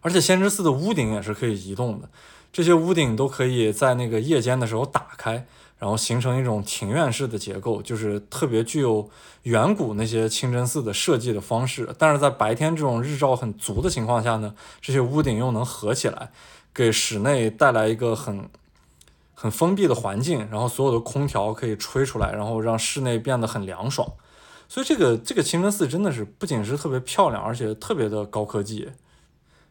而且先知寺的屋顶也是可以移动的，这些屋顶都可以在那个夜间的时候打开。然后形成一种庭院式的结构，就是特别具有远古那些清真寺的设计的方式。但是在白天这种日照很足的情况下呢，这些屋顶又能合起来，给室内带来一个很很封闭的环境。然后所有的空调可以吹出来，然后让室内变得很凉爽。所以这个这个清真寺真的是不仅是特别漂亮，而且特别的高科技。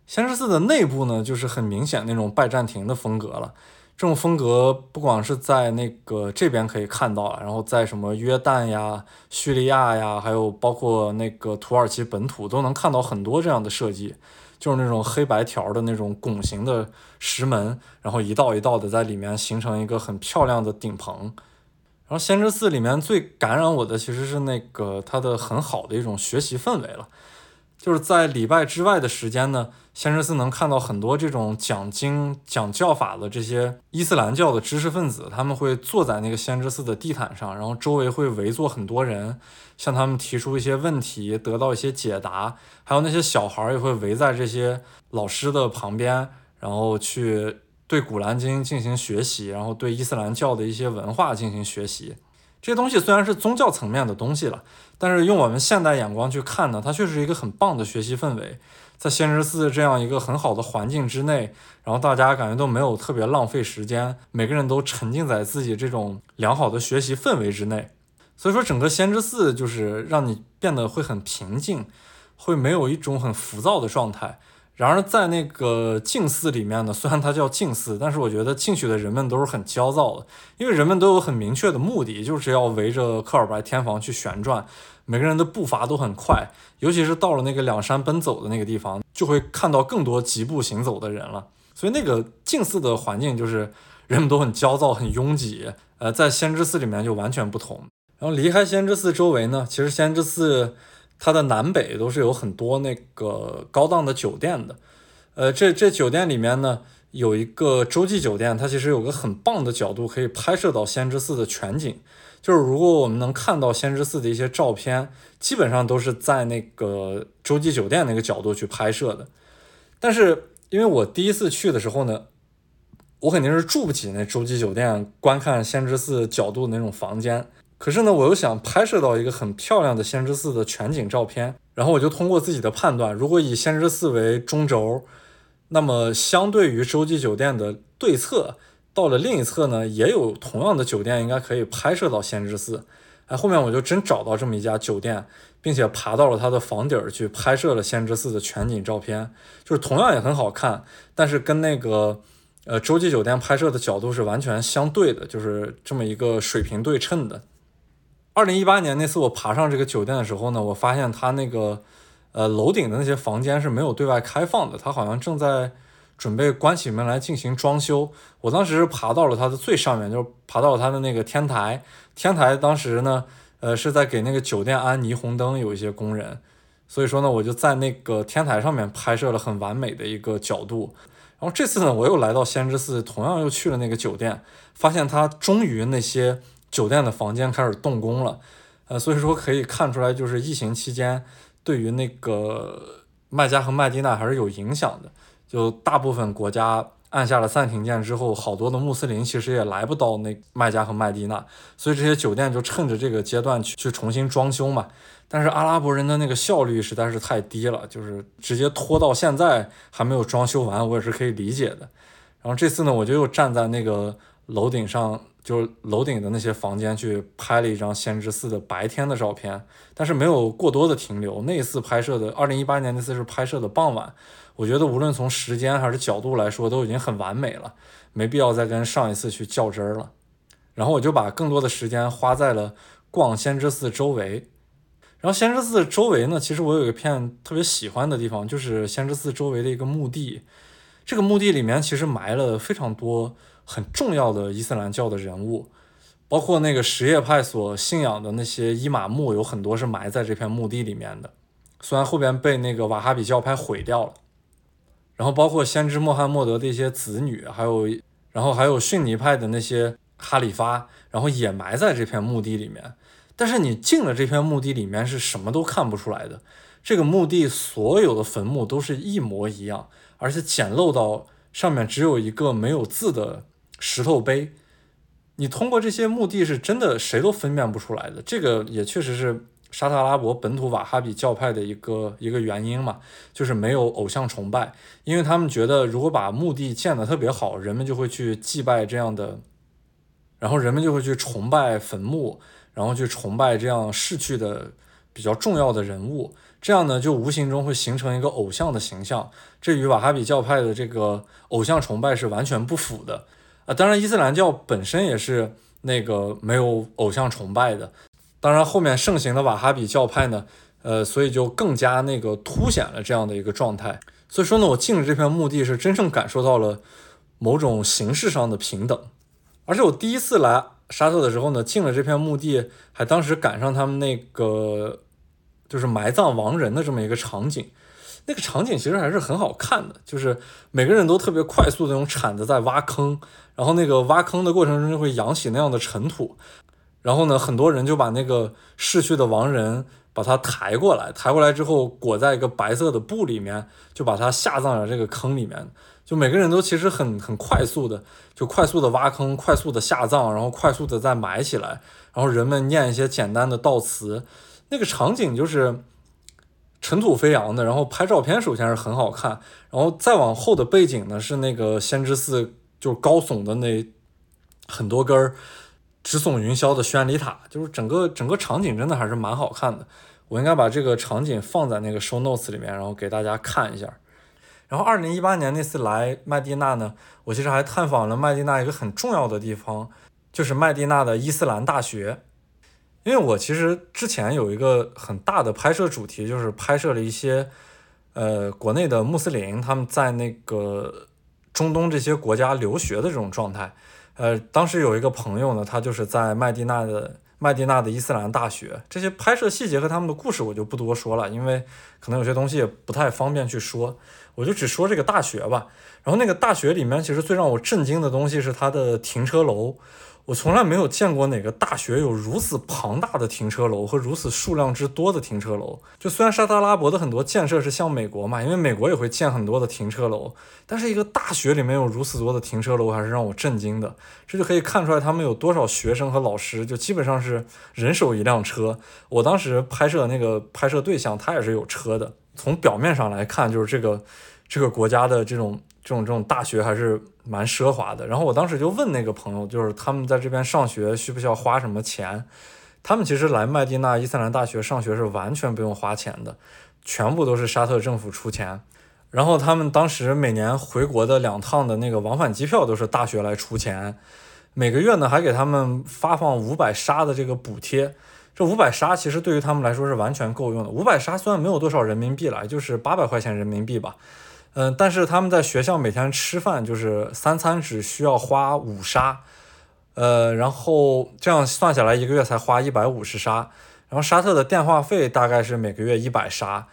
先知寺的内部呢，就是很明显那种拜占庭的风格了。这种风格不光是在那个这边可以看到了，然后在什么约旦呀、叙利亚呀，还有包括那个土耳其本土都能看到很多这样的设计，就是那种黑白条的那种拱形的石门，然后一道一道的在里面形成一个很漂亮的顶棚。然后先知寺里面最感染我的其实是那个它的很好的一种学习氛围了。就是在礼拜之外的时间呢，先知寺能看到很多这种讲经、讲教法的这些伊斯兰教的知识分子，他们会坐在那个先知寺的地毯上，然后周围会围坐很多人，向他们提出一些问题，得到一些解答。还有那些小孩也会围在这些老师的旁边，然后去对古兰经进行学习，然后对伊斯兰教的一些文化进行学习。这些东西虽然是宗教层面的东西了，但是用我们现代眼光去看呢，它却是一个很棒的学习氛围。在先知寺这样一个很好的环境之内，然后大家感觉都没有特别浪费时间，每个人都沉浸在自己这种良好的学习氛围之内。所以说，整个先知寺就是让你变得会很平静，会没有一种很浮躁的状态。然而，在那个静寺里面呢，虽然它叫静寺，但是我觉得进去的人们都是很焦躁的，因为人们都有很明确的目的，就是要围着克尔白天房去旋转，每个人的步伐都很快，尤其是到了那个两山奔走的那个地方，就会看到更多疾步行走的人了。所以那个静寺的环境就是人们都很焦躁、很拥挤。呃，在先知寺里面就完全不同。然后离开先知寺周围呢，其实先知寺。它的南北都是有很多那个高档的酒店的，呃，这这酒店里面呢有一个洲际酒店，它其实有个很棒的角度可以拍摄到先知寺的全景。就是如果我们能看到先知寺的一些照片，基本上都是在那个洲际酒店那个角度去拍摄的。但是因为我第一次去的时候呢，我肯定是住不起那洲际酒店观看先知寺角度的那种房间。可是呢，我又想拍摄到一个很漂亮的先知寺的全景照片，然后我就通过自己的判断，如果以先知寺为中轴，那么相对于洲际酒店的对侧，到了另一侧呢，也有同样的酒店，应该可以拍摄到先知寺。哎，后面我就真找到这么一家酒店，并且爬到了它的房顶儿去拍摄了先知寺的全景照片，就是同样也很好看，但是跟那个呃洲际酒店拍摄的角度是完全相对的，就是这么一个水平对称的。二零一八年那次我爬上这个酒店的时候呢，我发现它那个呃楼顶的那些房间是没有对外开放的，它好像正在准备关起门来进行装修。我当时是爬到了它的最上面，就是爬到了它的那个天台。天台当时呢，呃是在给那个酒店安霓虹灯，有一些工人，所以说呢，我就在那个天台上面拍摄了很完美的一个角度。然后这次呢，我又来到先知寺，同样又去了那个酒店，发现它终于那些酒店的房间开始动工了，呃，所以说可以看出来，就是疫情期间对于那个麦加和麦地那还是有影响的。就大部分国家按下了暂停键之后，好多的穆斯林其实也来不到那麦加和麦地那，所以这些酒店就趁着这个阶段去去重新装修嘛。但是阿拉伯人的那个效率实在是太低了，就是直接拖到现在还没有装修完，我也是可以理解的。然后这次呢，我就又站在那个楼顶上，就是楼顶的那些房间去拍了一张先知寺的白天的照片，但是没有过多的停留。那一次拍摄的，二零一八年那次是拍摄的傍晚，我觉得无论从时间还是角度来说，都已经很完美了，没必要再跟上一次去较真儿了。然后我就把更多的时间花在了逛先知寺周围。然后先知寺周围呢，其实我有一片特别喜欢的地方，就是先知寺周围的一个墓地。这个墓地里面其实埋了非常多很重要的伊斯兰教的人物，包括那个什叶派所信仰的那些伊玛目，有很多是埋在这片墓地里面的。虽然后边被那个瓦哈比教派毁掉了，然后包括先知穆罕默德的一些子女，还有然后还有逊尼派的那些哈里发，然后也埋在这片墓地里面。但是你进了这片墓地里面是什么都看不出来的，这个墓地所有的坟墓都是一模一样，而且简陋到上面只有一个没有字的石头碑。你通过这些墓地是真的谁都分辨不出来的，这个也确实是沙特阿拉伯本土瓦哈比教派的一个一个原因嘛，就是没有偶像崇拜，因为他们觉得如果把墓地建得特别好，人们就会去祭拜这样的，然后人们就会去崇拜坟墓。然后去崇拜这样逝去的比较重要的人物，这样呢就无形中会形成一个偶像的形象，这与瓦哈比教派的这个偶像崇拜是完全不符的当然，伊斯兰教本身也是那个没有偶像崇拜的。当然，后面盛行的瓦哈比教派呢，呃，所以就更加那个凸显了这样的一个状态。所以说呢，我进了这片墓地是真正感受到了某种形式上的平等，而且我第一次来。沙特的时候呢，进了这片墓地，还当时赶上他们那个就是埋葬亡人的这么一个场景，那个场景其实还是很好看的，就是每个人都特别快速的用铲子在挖坑，然后那个挖坑的过程中就会扬起那样的尘土，然后呢，很多人就把那个逝去的亡人把他抬过来，抬过来之后裹在一个白色的布里面，就把他下葬在这个坑里面。就每个人都其实很很快速的，就快速的挖坑，快速的下葬，然后快速的再埋起来，然后人们念一些简单的悼词，那个场景就是尘土飞扬的，然后拍照片首先是很好看，然后再往后的背景呢是那个先知寺，就是高耸的那很多根儿直耸云霄的宣礼塔，就是整个整个场景真的还是蛮好看的。我应该把这个场景放在那个 show notes 里面，然后给大家看一下。然后，二零一八年那次来麦地那呢，我其实还探访了麦地那一个很重要的地方，就是麦地那的伊斯兰大学。因为我其实之前有一个很大的拍摄主题，就是拍摄了一些呃国内的穆斯林他们在那个中东这些国家留学的这种状态。呃，当时有一个朋友呢，他就是在麦地那的麦地那的伊斯兰大学。这些拍摄细节和他们的故事我就不多说了，因为可能有些东西也不太方便去说。我就只说这个大学吧，然后那个大学里面，其实最让我震惊的东西是它的停车楼。我从来没有见过哪个大学有如此庞大的停车楼和如此数量之多的停车楼。就虽然沙特阿拉伯的很多建设是像美国嘛，因为美国也会建很多的停车楼，但是一个大学里面有如此多的停车楼，还是让我震惊的。这就可以看出来他们有多少学生和老师，就基本上是人手一辆车。我当时拍摄的那个拍摄对象，他也是有车的。从表面上来看，就是这个这个国家的这种这种这种大学还是蛮奢华的。然后我当时就问那个朋友，就是他们在这边上学需不需要花什么钱？他们其实来麦地那伊斯兰大学上学是完全不用花钱的，全部都是沙特政府出钱。然后他们当时每年回国的两趟的那个往返机票都是大学来出钱，每个月呢还给他们发放五百沙的这个补贴。这五百沙其实对于他们来说是完全够用的。五百沙虽然没有多少人民币了，就是八百块钱人民币吧。嗯，但是他们在学校每天吃饭就是三餐只需要花五沙，呃，然后这样算下来一个月才花一百五十沙。然后沙特的电话费大概是每个月一百沙。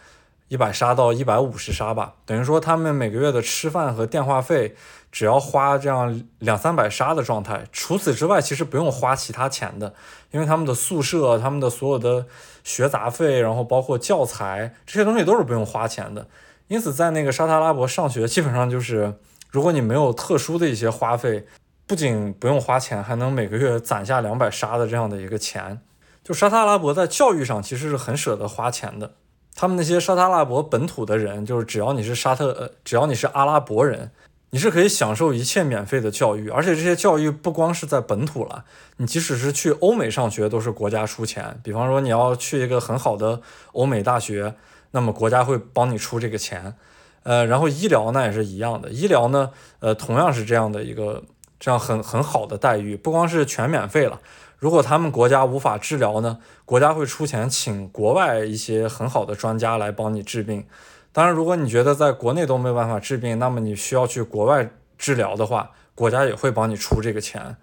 一百沙到一百五十沙吧，等于说他们每个月的吃饭和电话费只要花这样两三百沙的状态。除此之外，其实不用花其他钱的，因为他们的宿舍、他们的所有的学杂费，然后包括教材这些东西都是不用花钱的。因此，在那个沙特阿拉伯上学，基本上就是如果你没有特殊的一些花费，不仅不用花钱，还能每个月攒下两百沙的这样的一个钱。就沙特阿拉伯在教育上其实是很舍得花钱的。他们那些沙特阿拉伯本土的人，就是只要你是沙特，呃，只要你是阿拉伯人，你是可以享受一切免费的教育，而且这些教育不光是在本土了，你即使是去欧美上学，都是国家出钱。比方说你要去一个很好的欧美大学，那么国家会帮你出这个钱。呃，然后医疗呢也是一样的，医疗呢，呃，同样是这样的一个这样很很好的待遇，不光是全免费了。如果他们国家无法治疗呢？国家会出钱请国外一些很好的专家来帮你治病。当然，如果你觉得在国内都没办法治病，那么你需要去国外治疗的话，国家也会帮你出这个钱。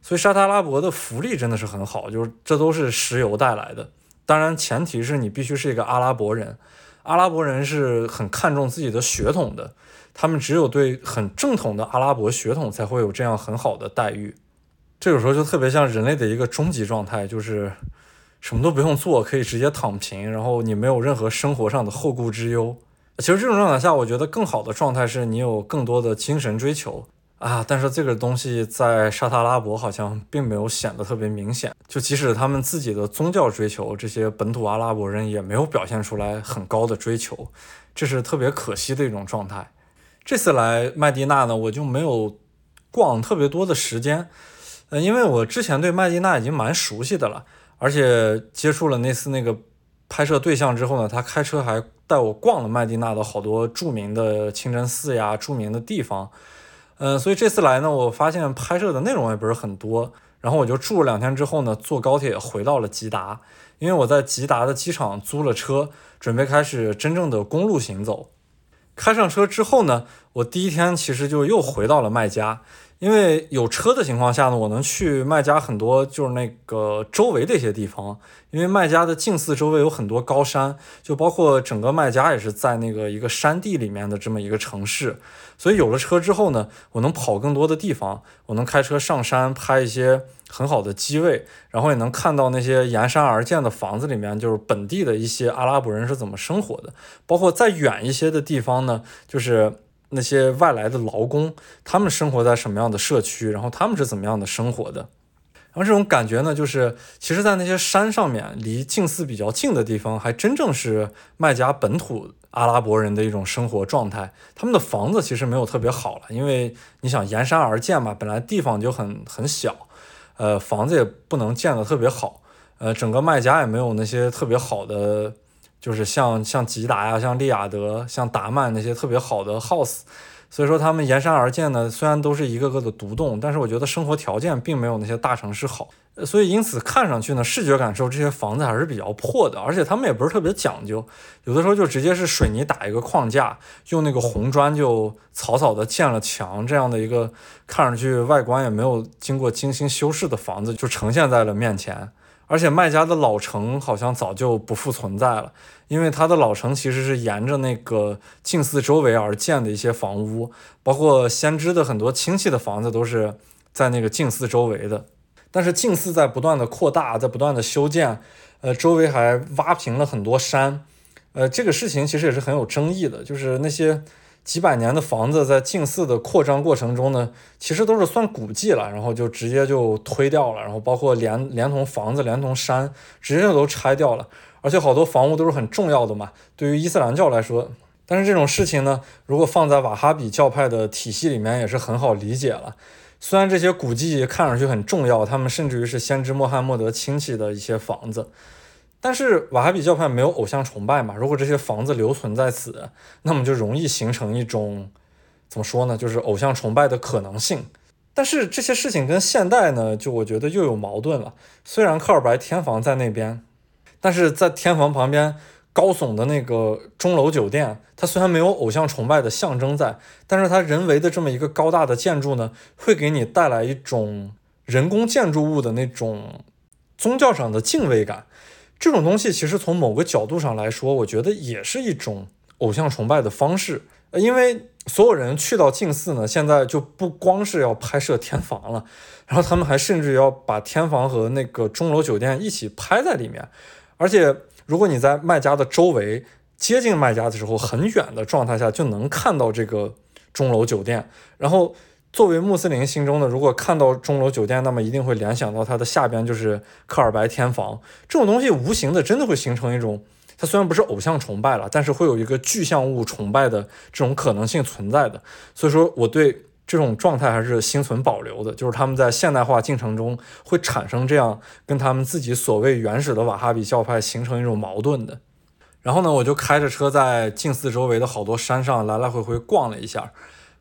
所以沙特阿拉伯的福利真的是很好，就是这都是石油带来的。当然，前提是你必须是一个阿拉伯人。阿拉伯人是很看重自己的血统的，他们只有对很正统的阿拉伯血统才会有这样很好的待遇。这有时候就特别像人类的一个终极状态，就是什么都不用做，可以直接躺平，然后你没有任何生活上的后顾之忧。其实这种状态下，我觉得更好的状态是你有更多的精神追求啊。但是这个东西在沙特阿拉伯好像并没有显得特别明显。就即使他们自己的宗教追求，这些本土阿拉伯人也没有表现出来很高的追求，这是特别可惜的一种状态。这次来麦地那呢，我就没有逛特别多的时间。呃，因为我之前对麦地那已经蛮熟悉的了，而且接触了那次那个拍摄对象之后呢，他开车还带我逛了麦地那的好多著名的清真寺呀、著名的地方。嗯，所以这次来呢，我发现拍摄的内容也不是很多，然后我就住了两天之后呢，坐高铁回到了吉达，因为我在吉达的机场租了车，准备开始真正的公路行走。开上车之后呢，我第一天其实就又回到了麦加。因为有车的情况下呢，我能去麦加很多，就是那个周围的一些地方。因为麦加的近似周围有很多高山，就包括整个麦加也是在那个一个山地里面的这么一个城市。所以有了车之后呢，我能跑更多的地方，我能开车上山拍一些很好的机位，然后也能看到那些沿山而建的房子里面，就是本地的一些阿拉伯人是怎么生活的。包括再远一些的地方呢，就是。那些外来的劳工，他们生活在什么样的社区？然后他们是怎么样的生活的？然后这种感觉呢，就是其实，在那些山上面，离近寺比较近的地方，还真正是麦加本土阿拉伯人的一种生活状态。他们的房子其实没有特别好了，因为你想沿山而建嘛，本来地方就很很小，呃，房子也不能建得特别好，呃，整个麦加也没有那些特别好的。就是像像吉达呀，像利雅得、像达曼那些特别好的 house，所以说他们沿山而建呢，虽然都是一个个的独栋，但是我觉得生活条件并没有那些大城市好，所以因此看上去呢，视觉感受这些房子还是比较破的，而且他们也不是特别讲究，有的时候就直接是水泥打一个框架，用那个红砖就草草的建了墙，这样的一个看上去外观也没有经过精心修饰的房子就呈现在了面前。而且麦家的老城好像早就不复存在了，因为它的老城其实是沿着那个近寺周围而建的一些房屋，包括先知的很多亲戚的房子都是在那个近寺周围的。但是近寺在不断的扩大，在不断的修建，呃，周围还挖平了很多山，呃，这个事情其实也是很有争议的，就是那些。几百年的房子在近寺的扩张过程中呢，其实都是算古迹了，然后就直接就推掉了，然后包括连连同房子、连同山，直接就都拆掉了。而且好多房屋都是很重要的嘛，对于伊斯兰教来说。但是这种事情呢，如果放在瓦哈比教派的体系里面，也是很好理解了。虽然这些古迹看上去很重要，他们甚至于是先知穆罕默德亲戚的一些房子，但是瓦哈比教派没有偶像崇拜嘛。如果这些房子留存在此，那么就容易形成一种怎么说呢，就是偶像崇拜的可能性。但是这些事情跟现代呢，就我觉得又有矛盾了。虽然科尔白天房在那边，但是在天房旁边。高耸的那个钟楼酒店，它虽然没有偶像崇拜的象征在，但是它人为的这么一个高大的建筑呢，会给你带来一种人工建筑物的那种宗教上的敬畏感。这种东西其实从某个角度上来说，我觉得也是一种偶像崇拜的方式。呃，因为所有人去到静寺呢，现在就不光是要拍摄天房了，然后他们还甚至要把天房和那个钟楼酒店一起拍在里面，而且。如果你在卖家的周围接近卖家的时候，很远的状态下就能看到这个钟楼酒店。然后作为穆斯林心中的，如果看到钟楼酒店，那么一定会联想到它的下边就是科尔白天房。这种东西无形的真的会形成一种，它虽然不是偶像崇拜了，但是会有一个具象物崇拜的这种可能性存在的。所以说我对。这种状态还是心存保留的，就是他们在现代化进程中会产生这样跟他们自己所谓原始的瓦哈比教派形成一种矛盾的。然后呢，我就开着车在近寺周围的好多山上来来回回逛了一下。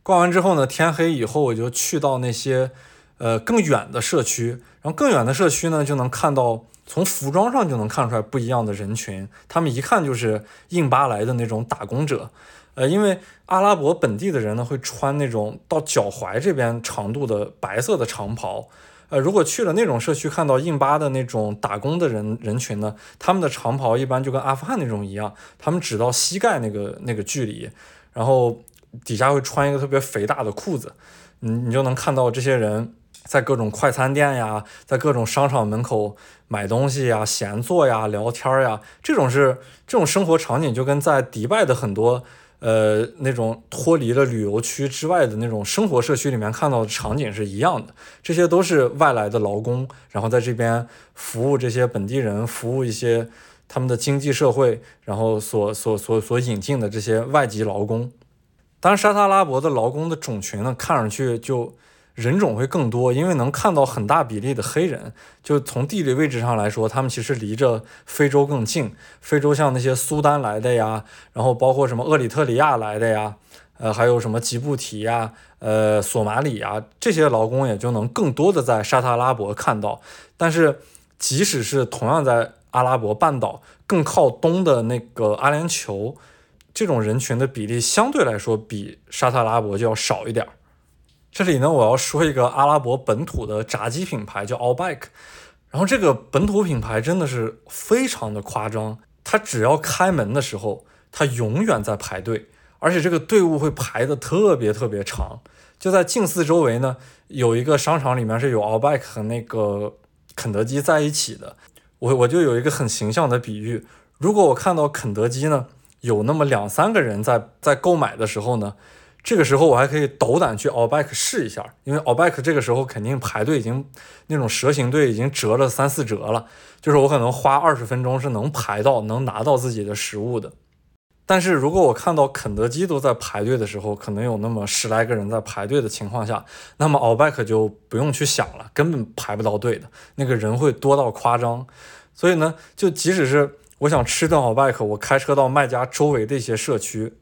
逛完之后呢，天黑以后我就去到那些呃更远的社区，然后更远的社区呢就能看到从服装上就能看出来不一样的人群，他们一看就是印巴来的那种打工者。呃，因为阿拉伯本地的人呢，会穿那种到脚踝这边长度的白色的长袍。呃，如果去了那种社区，看到印巴的那种打工的人人群呢，他们的长袍一般就跟阿富汗那种一样，他们只到膝盖那个那个距离，然后底下会穿一个特别肥大的裤子。你你就能看到这些人在各种快餐店呀，在各种商场门口买东西呀、闲坐呀、聊天呀，这种是这种生活场景，就跟在迪拜的很多。呃，那种脱离了旅游区之外的那种生活社区里面看到的场景是一样的，这些都是外来的劳工，然后在这边服务这些本地人，服务一些他们的经济社会，然后所所所所引进的这些外籍劳工。当然，沙特阿拉伯的劳工的种群呢，看上去就。人种会更多，因为能看到很大比例的黑人。就从地理位置上来说，他们其实离着非洲更近。非洲像那些苏丹来的呀，然后包括什么厄里特里亚来的呀，呃，还有什么吉布提呀，呃，索马里呀，这些劳工也就能更多的在沙特阿拉伯看到。但是，即使是同样在阿拉伯半岛更靠东的那个阿联酋，这种人群的比例相对来说比沙特阿拉伯就要少一点儿。这里呢，我要说一个阿拉伯本土的炸鸡品牌，叫 Albaik。然后这个本土品牌真的是非常的夸张，它只要开门的时候，它永远在排队，而且这个队伍会排的特别特别长。就在近四周围呢，有一个商场里面是有 Albaik 和那个肯德基在一起的。我我就有一个很形象的比喻，如果我看到肯德基呢，有那么两三个人在在购买的时候呢。这个时候我还可以斗胆去 Allback 试一下，因为 Allback 这个时候肯定排队已经那种蛇形队已经折了三四折了，就是我可能花二十分钟是能排到能拿到自己的食物的。但是如果我看到肯德基都在排队的时候，可能有那么十来个人在排队的情况下，那么 Allback 就不用去想了，根本排不到队的，那个人会多到夸张。所以呢，就即使是我想吃顿 Allback，我开车到卖家周围的一些社区。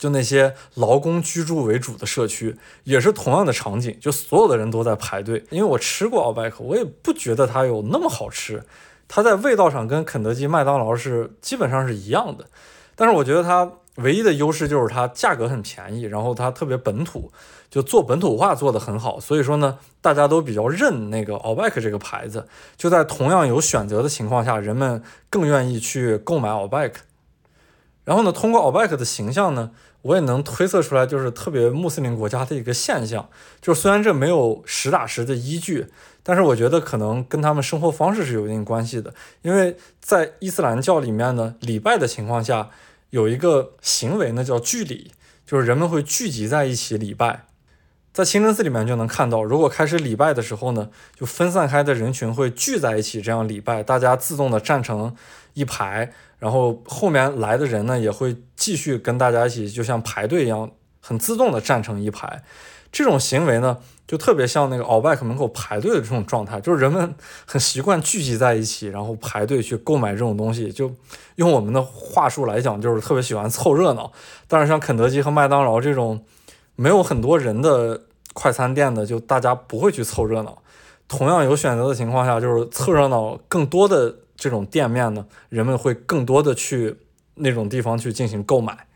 就那些劳工居住为主的社区，也是同样的场景，就所有的人都在排队。因为我吃过奥拜克，我也不觉得它有那么好吃，它在味道上跟肯德基、麦当劳是基本上是一样的。但是我觉得它唯一的优势就是它价格很便宜，然后它特别本土，就做本土化做得很好。所以说呢，大家都比较认那个奥拜克这个牌子。就在同样有选择的情况下，人们更愿意去购买奥拜克。然后呢，通过奥拜克的形象呢。我也能推测出来，就是特别穆斯林国家的一个现象，就虽然这没有实打实的依据，但是我觉得可能跟他们生活方式是有一定关系的。因为在伊斯兰教里面呢，礼拜的情况下有一个行为呢叫聚礼，就是人们会聚集在一起礼拜。在清真寺里面就能看到，如果开始礼拜的时候呢，就分散开的人群会聚在一起这样礼拜，大家自动的站成一排。然后后面来的人呢，也会继续跟大家一起，就像排队一样，很自动的站成一排。这种行为呢，就特别像那个 Outback 门口排队的这种状态，就是人们很习惯聚集在一起，然后排队去购买这种东西。就用我们的话术来讲，就是特别喜欢凑热闹。但是像肯德基和麦当劳这种没有很多人的快餐店的，就大家不会去凑热闹。同样有选择的情况下，就是凑热闹更多的这种店面呢，人们会更多的去那种地方去进行购买。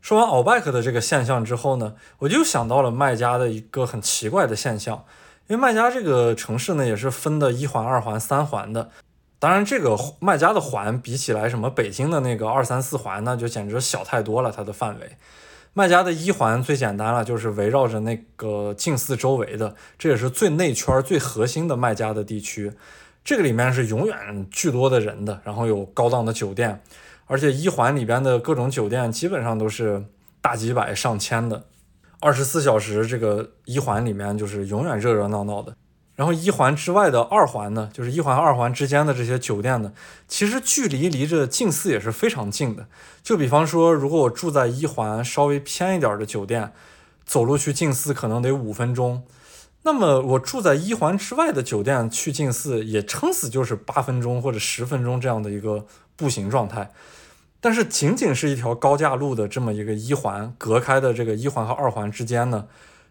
说完 Outback 的这个现象之后呢，我就想到了卖家的一个很奇怪的现象，因为卖家这个城市呢也是分的一环、二环、三环的。当然，这个卖家的环比起来，什么北京的那个二三四环呢，就简直小太多了。它的范围，卖家的一环最简单了，就是围绕着那个近似周围的，这也是最内圈、最核心的卖家的地区。这个里面是永远巨多的人的，然后有高档的酒店。而且一环里边的各种酒店基本上都是大几百上千的，二十四小时这个一环里面就是永远热热闹闹的。然后一环之外的二环呢，就是一环二环之间的这些酒店呢，其实距离离着近似也是非常近的。就比方说，如果我住在一环稍微偏一点的酒店，走路去近似可能得五分钟，那么我住在一环之外的酒店去近寺也撑死就是八分钟或者十分钟这样的一个步行状态。但是仅仅是一条高架路的这么一个一环隔开的这个一环和二环之间呢，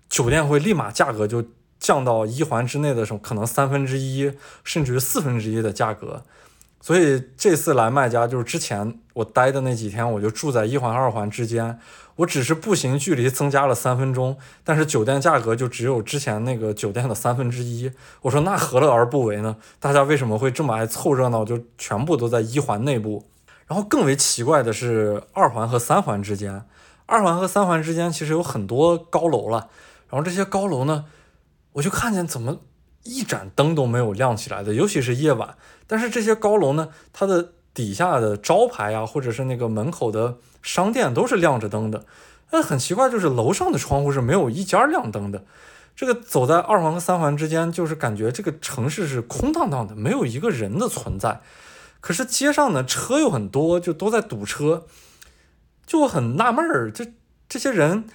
酒店会立马价格就降到一环之内的时候可能三分之一甚至于四分之一的价格。所以这次来麦家就是之前我待的那几天，我就住在一环二环之间，我只是步行距离增加了三分钟，但是酒店价格就只有之前那个酒店的三分之一。我说那何乐而不为呢？大家为什么会这么爱凑热闹？就全部都在一环内部。然后更为奇怪的是，二环和三环之间，二环和三环之间其实有很多高楼了。然后这些高楼呢，我就看见怎么一盏灯都没有亮起来的，尤其是夜晚。但是这些高楼呢，它的底下的招牌啊，或者是那个门口的商店都是亮着灯的。但很奇怪，就是楼上的窗户是没有一家亮灯的。这个走在二环和三环之间，就是感觉这个城市是空荡荡的，没有一个人的存在。可是街上呢，车又很多，就都在堵车，就很纳闷儿，这这些人，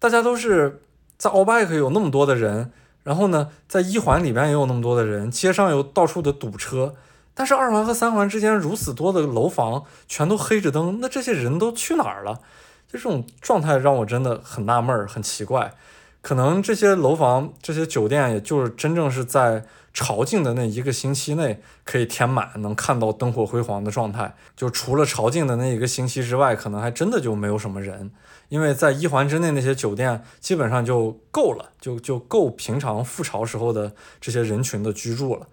大家都是在 OBAK 有那么多的人，然后呢，在一环里边也有那么多的人，街上有到处的堵车，但是二环和三环之间如此多的楼房全都黑着灯，那这些人都去哪儿了？就这种状态让我真的很纳闷儿，很奇怪。可能这些楼房、这些酒店，也就是真正是在。朝觐的那一个星期内可以填满，能看到灯火辉煌的状态。就除了朝觐的那一个星期之外，可能还真的就没有什么人，因为在一环之内那些酒店基本上就够了，就就够平常赴朝时候的这些人群的居住了。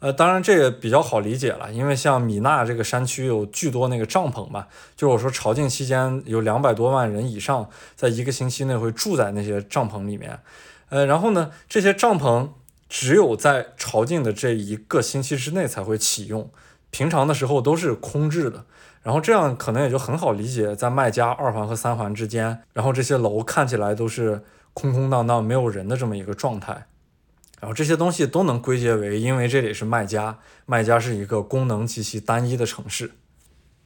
呃，当然这也比较好理解了，因为像米纳这个山区有巨多那个帐篷嘛，就是我说朝觐期间有两百多万人以上在一个星期内会住在那些帐篷里面。呃，然后呢，这些帐篷。只有在朝觐的这一个星期之内才会启用，平常的时候都是空置的。然后这样可能也就很好理解，在麦加二环和三环之间，然后这些楼看起来都是空空荡荡、没有人的这么一个状态。然后这些东西都能归结为，因为这里是麦加，麦加是一个功能极其单一的城市。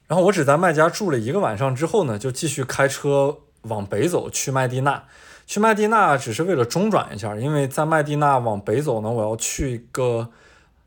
然后我只在麦加住了一个晚上之后呢，就继续开车往北走去麦地那。去麦地那只是为了中转一下，因为在麦地那往北走呢，我要去一个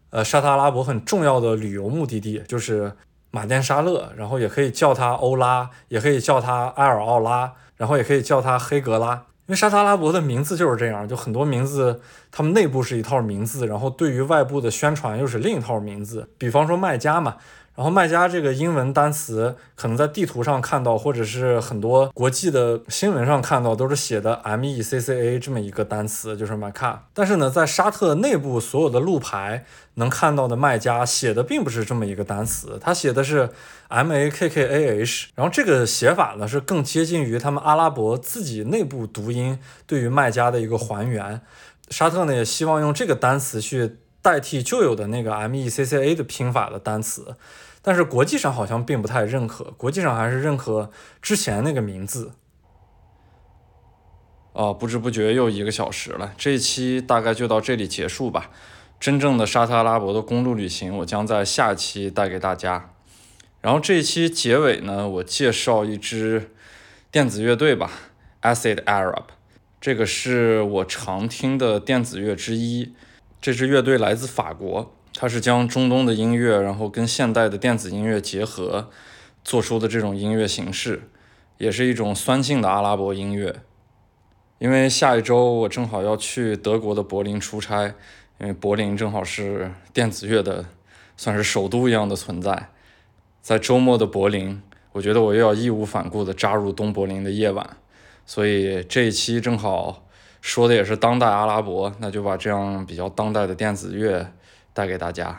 呃沙特阿拉伯很重要的旅游目的地，就是马甸沙勒，然后也可以叫他欧拉，也可以叫他埃尔奥拉，然后也可以叫他黑格拉，因为沙特阿拉伯的名字就是这样，就很多名字，他们内部是一套名字，然后对于外部的宣传又是另一套名字，比方说卖家嘛。然后麦加这个英文单词，可能在地图上看到，或者是很多国际的新闻上看到，都是写的 M E C C A 这么一个单词，就是麦卡。但是呢，在沙特内部所有的路牌能看到的麦加写的并不是这么一个单词，他写的是 M A K K A H。然后这个写法呢，是更接近于他们阿拉伯自己内部读音对于麦加的一个还原。沙特呢也希望用这个单词去代替旧有的那个 M E C C A 的拼法的单词。但是国际上好像并不太认可，国际上还是认可之前那个名字。哦，不知不觉又一个小时了，这一期大概就到这里结束吧。真正的沙特阿拉伯的公路旅行，我将在下期带给大家。然后这一期结尾呢，我介绍一支电子乐队吧，Acid Arab。这个是我常听的电子乐之一。这支乐队来自法国，它是将中东的音乐，然后跟现代的电子音乐结合做出的这种音乐形式，也是一种酸性的阿拉伯音乐。因为下一周我正好要去德国的柏林出差，因为柏林正好是电子乐的算是首都一样的存在。在周末的柏林，我觉得我又要义无反顾地扎入东柏林的夜晚，所以这一期正好说的也是当代阿拉伯，那就把这样比较当代的电子乐带给大家。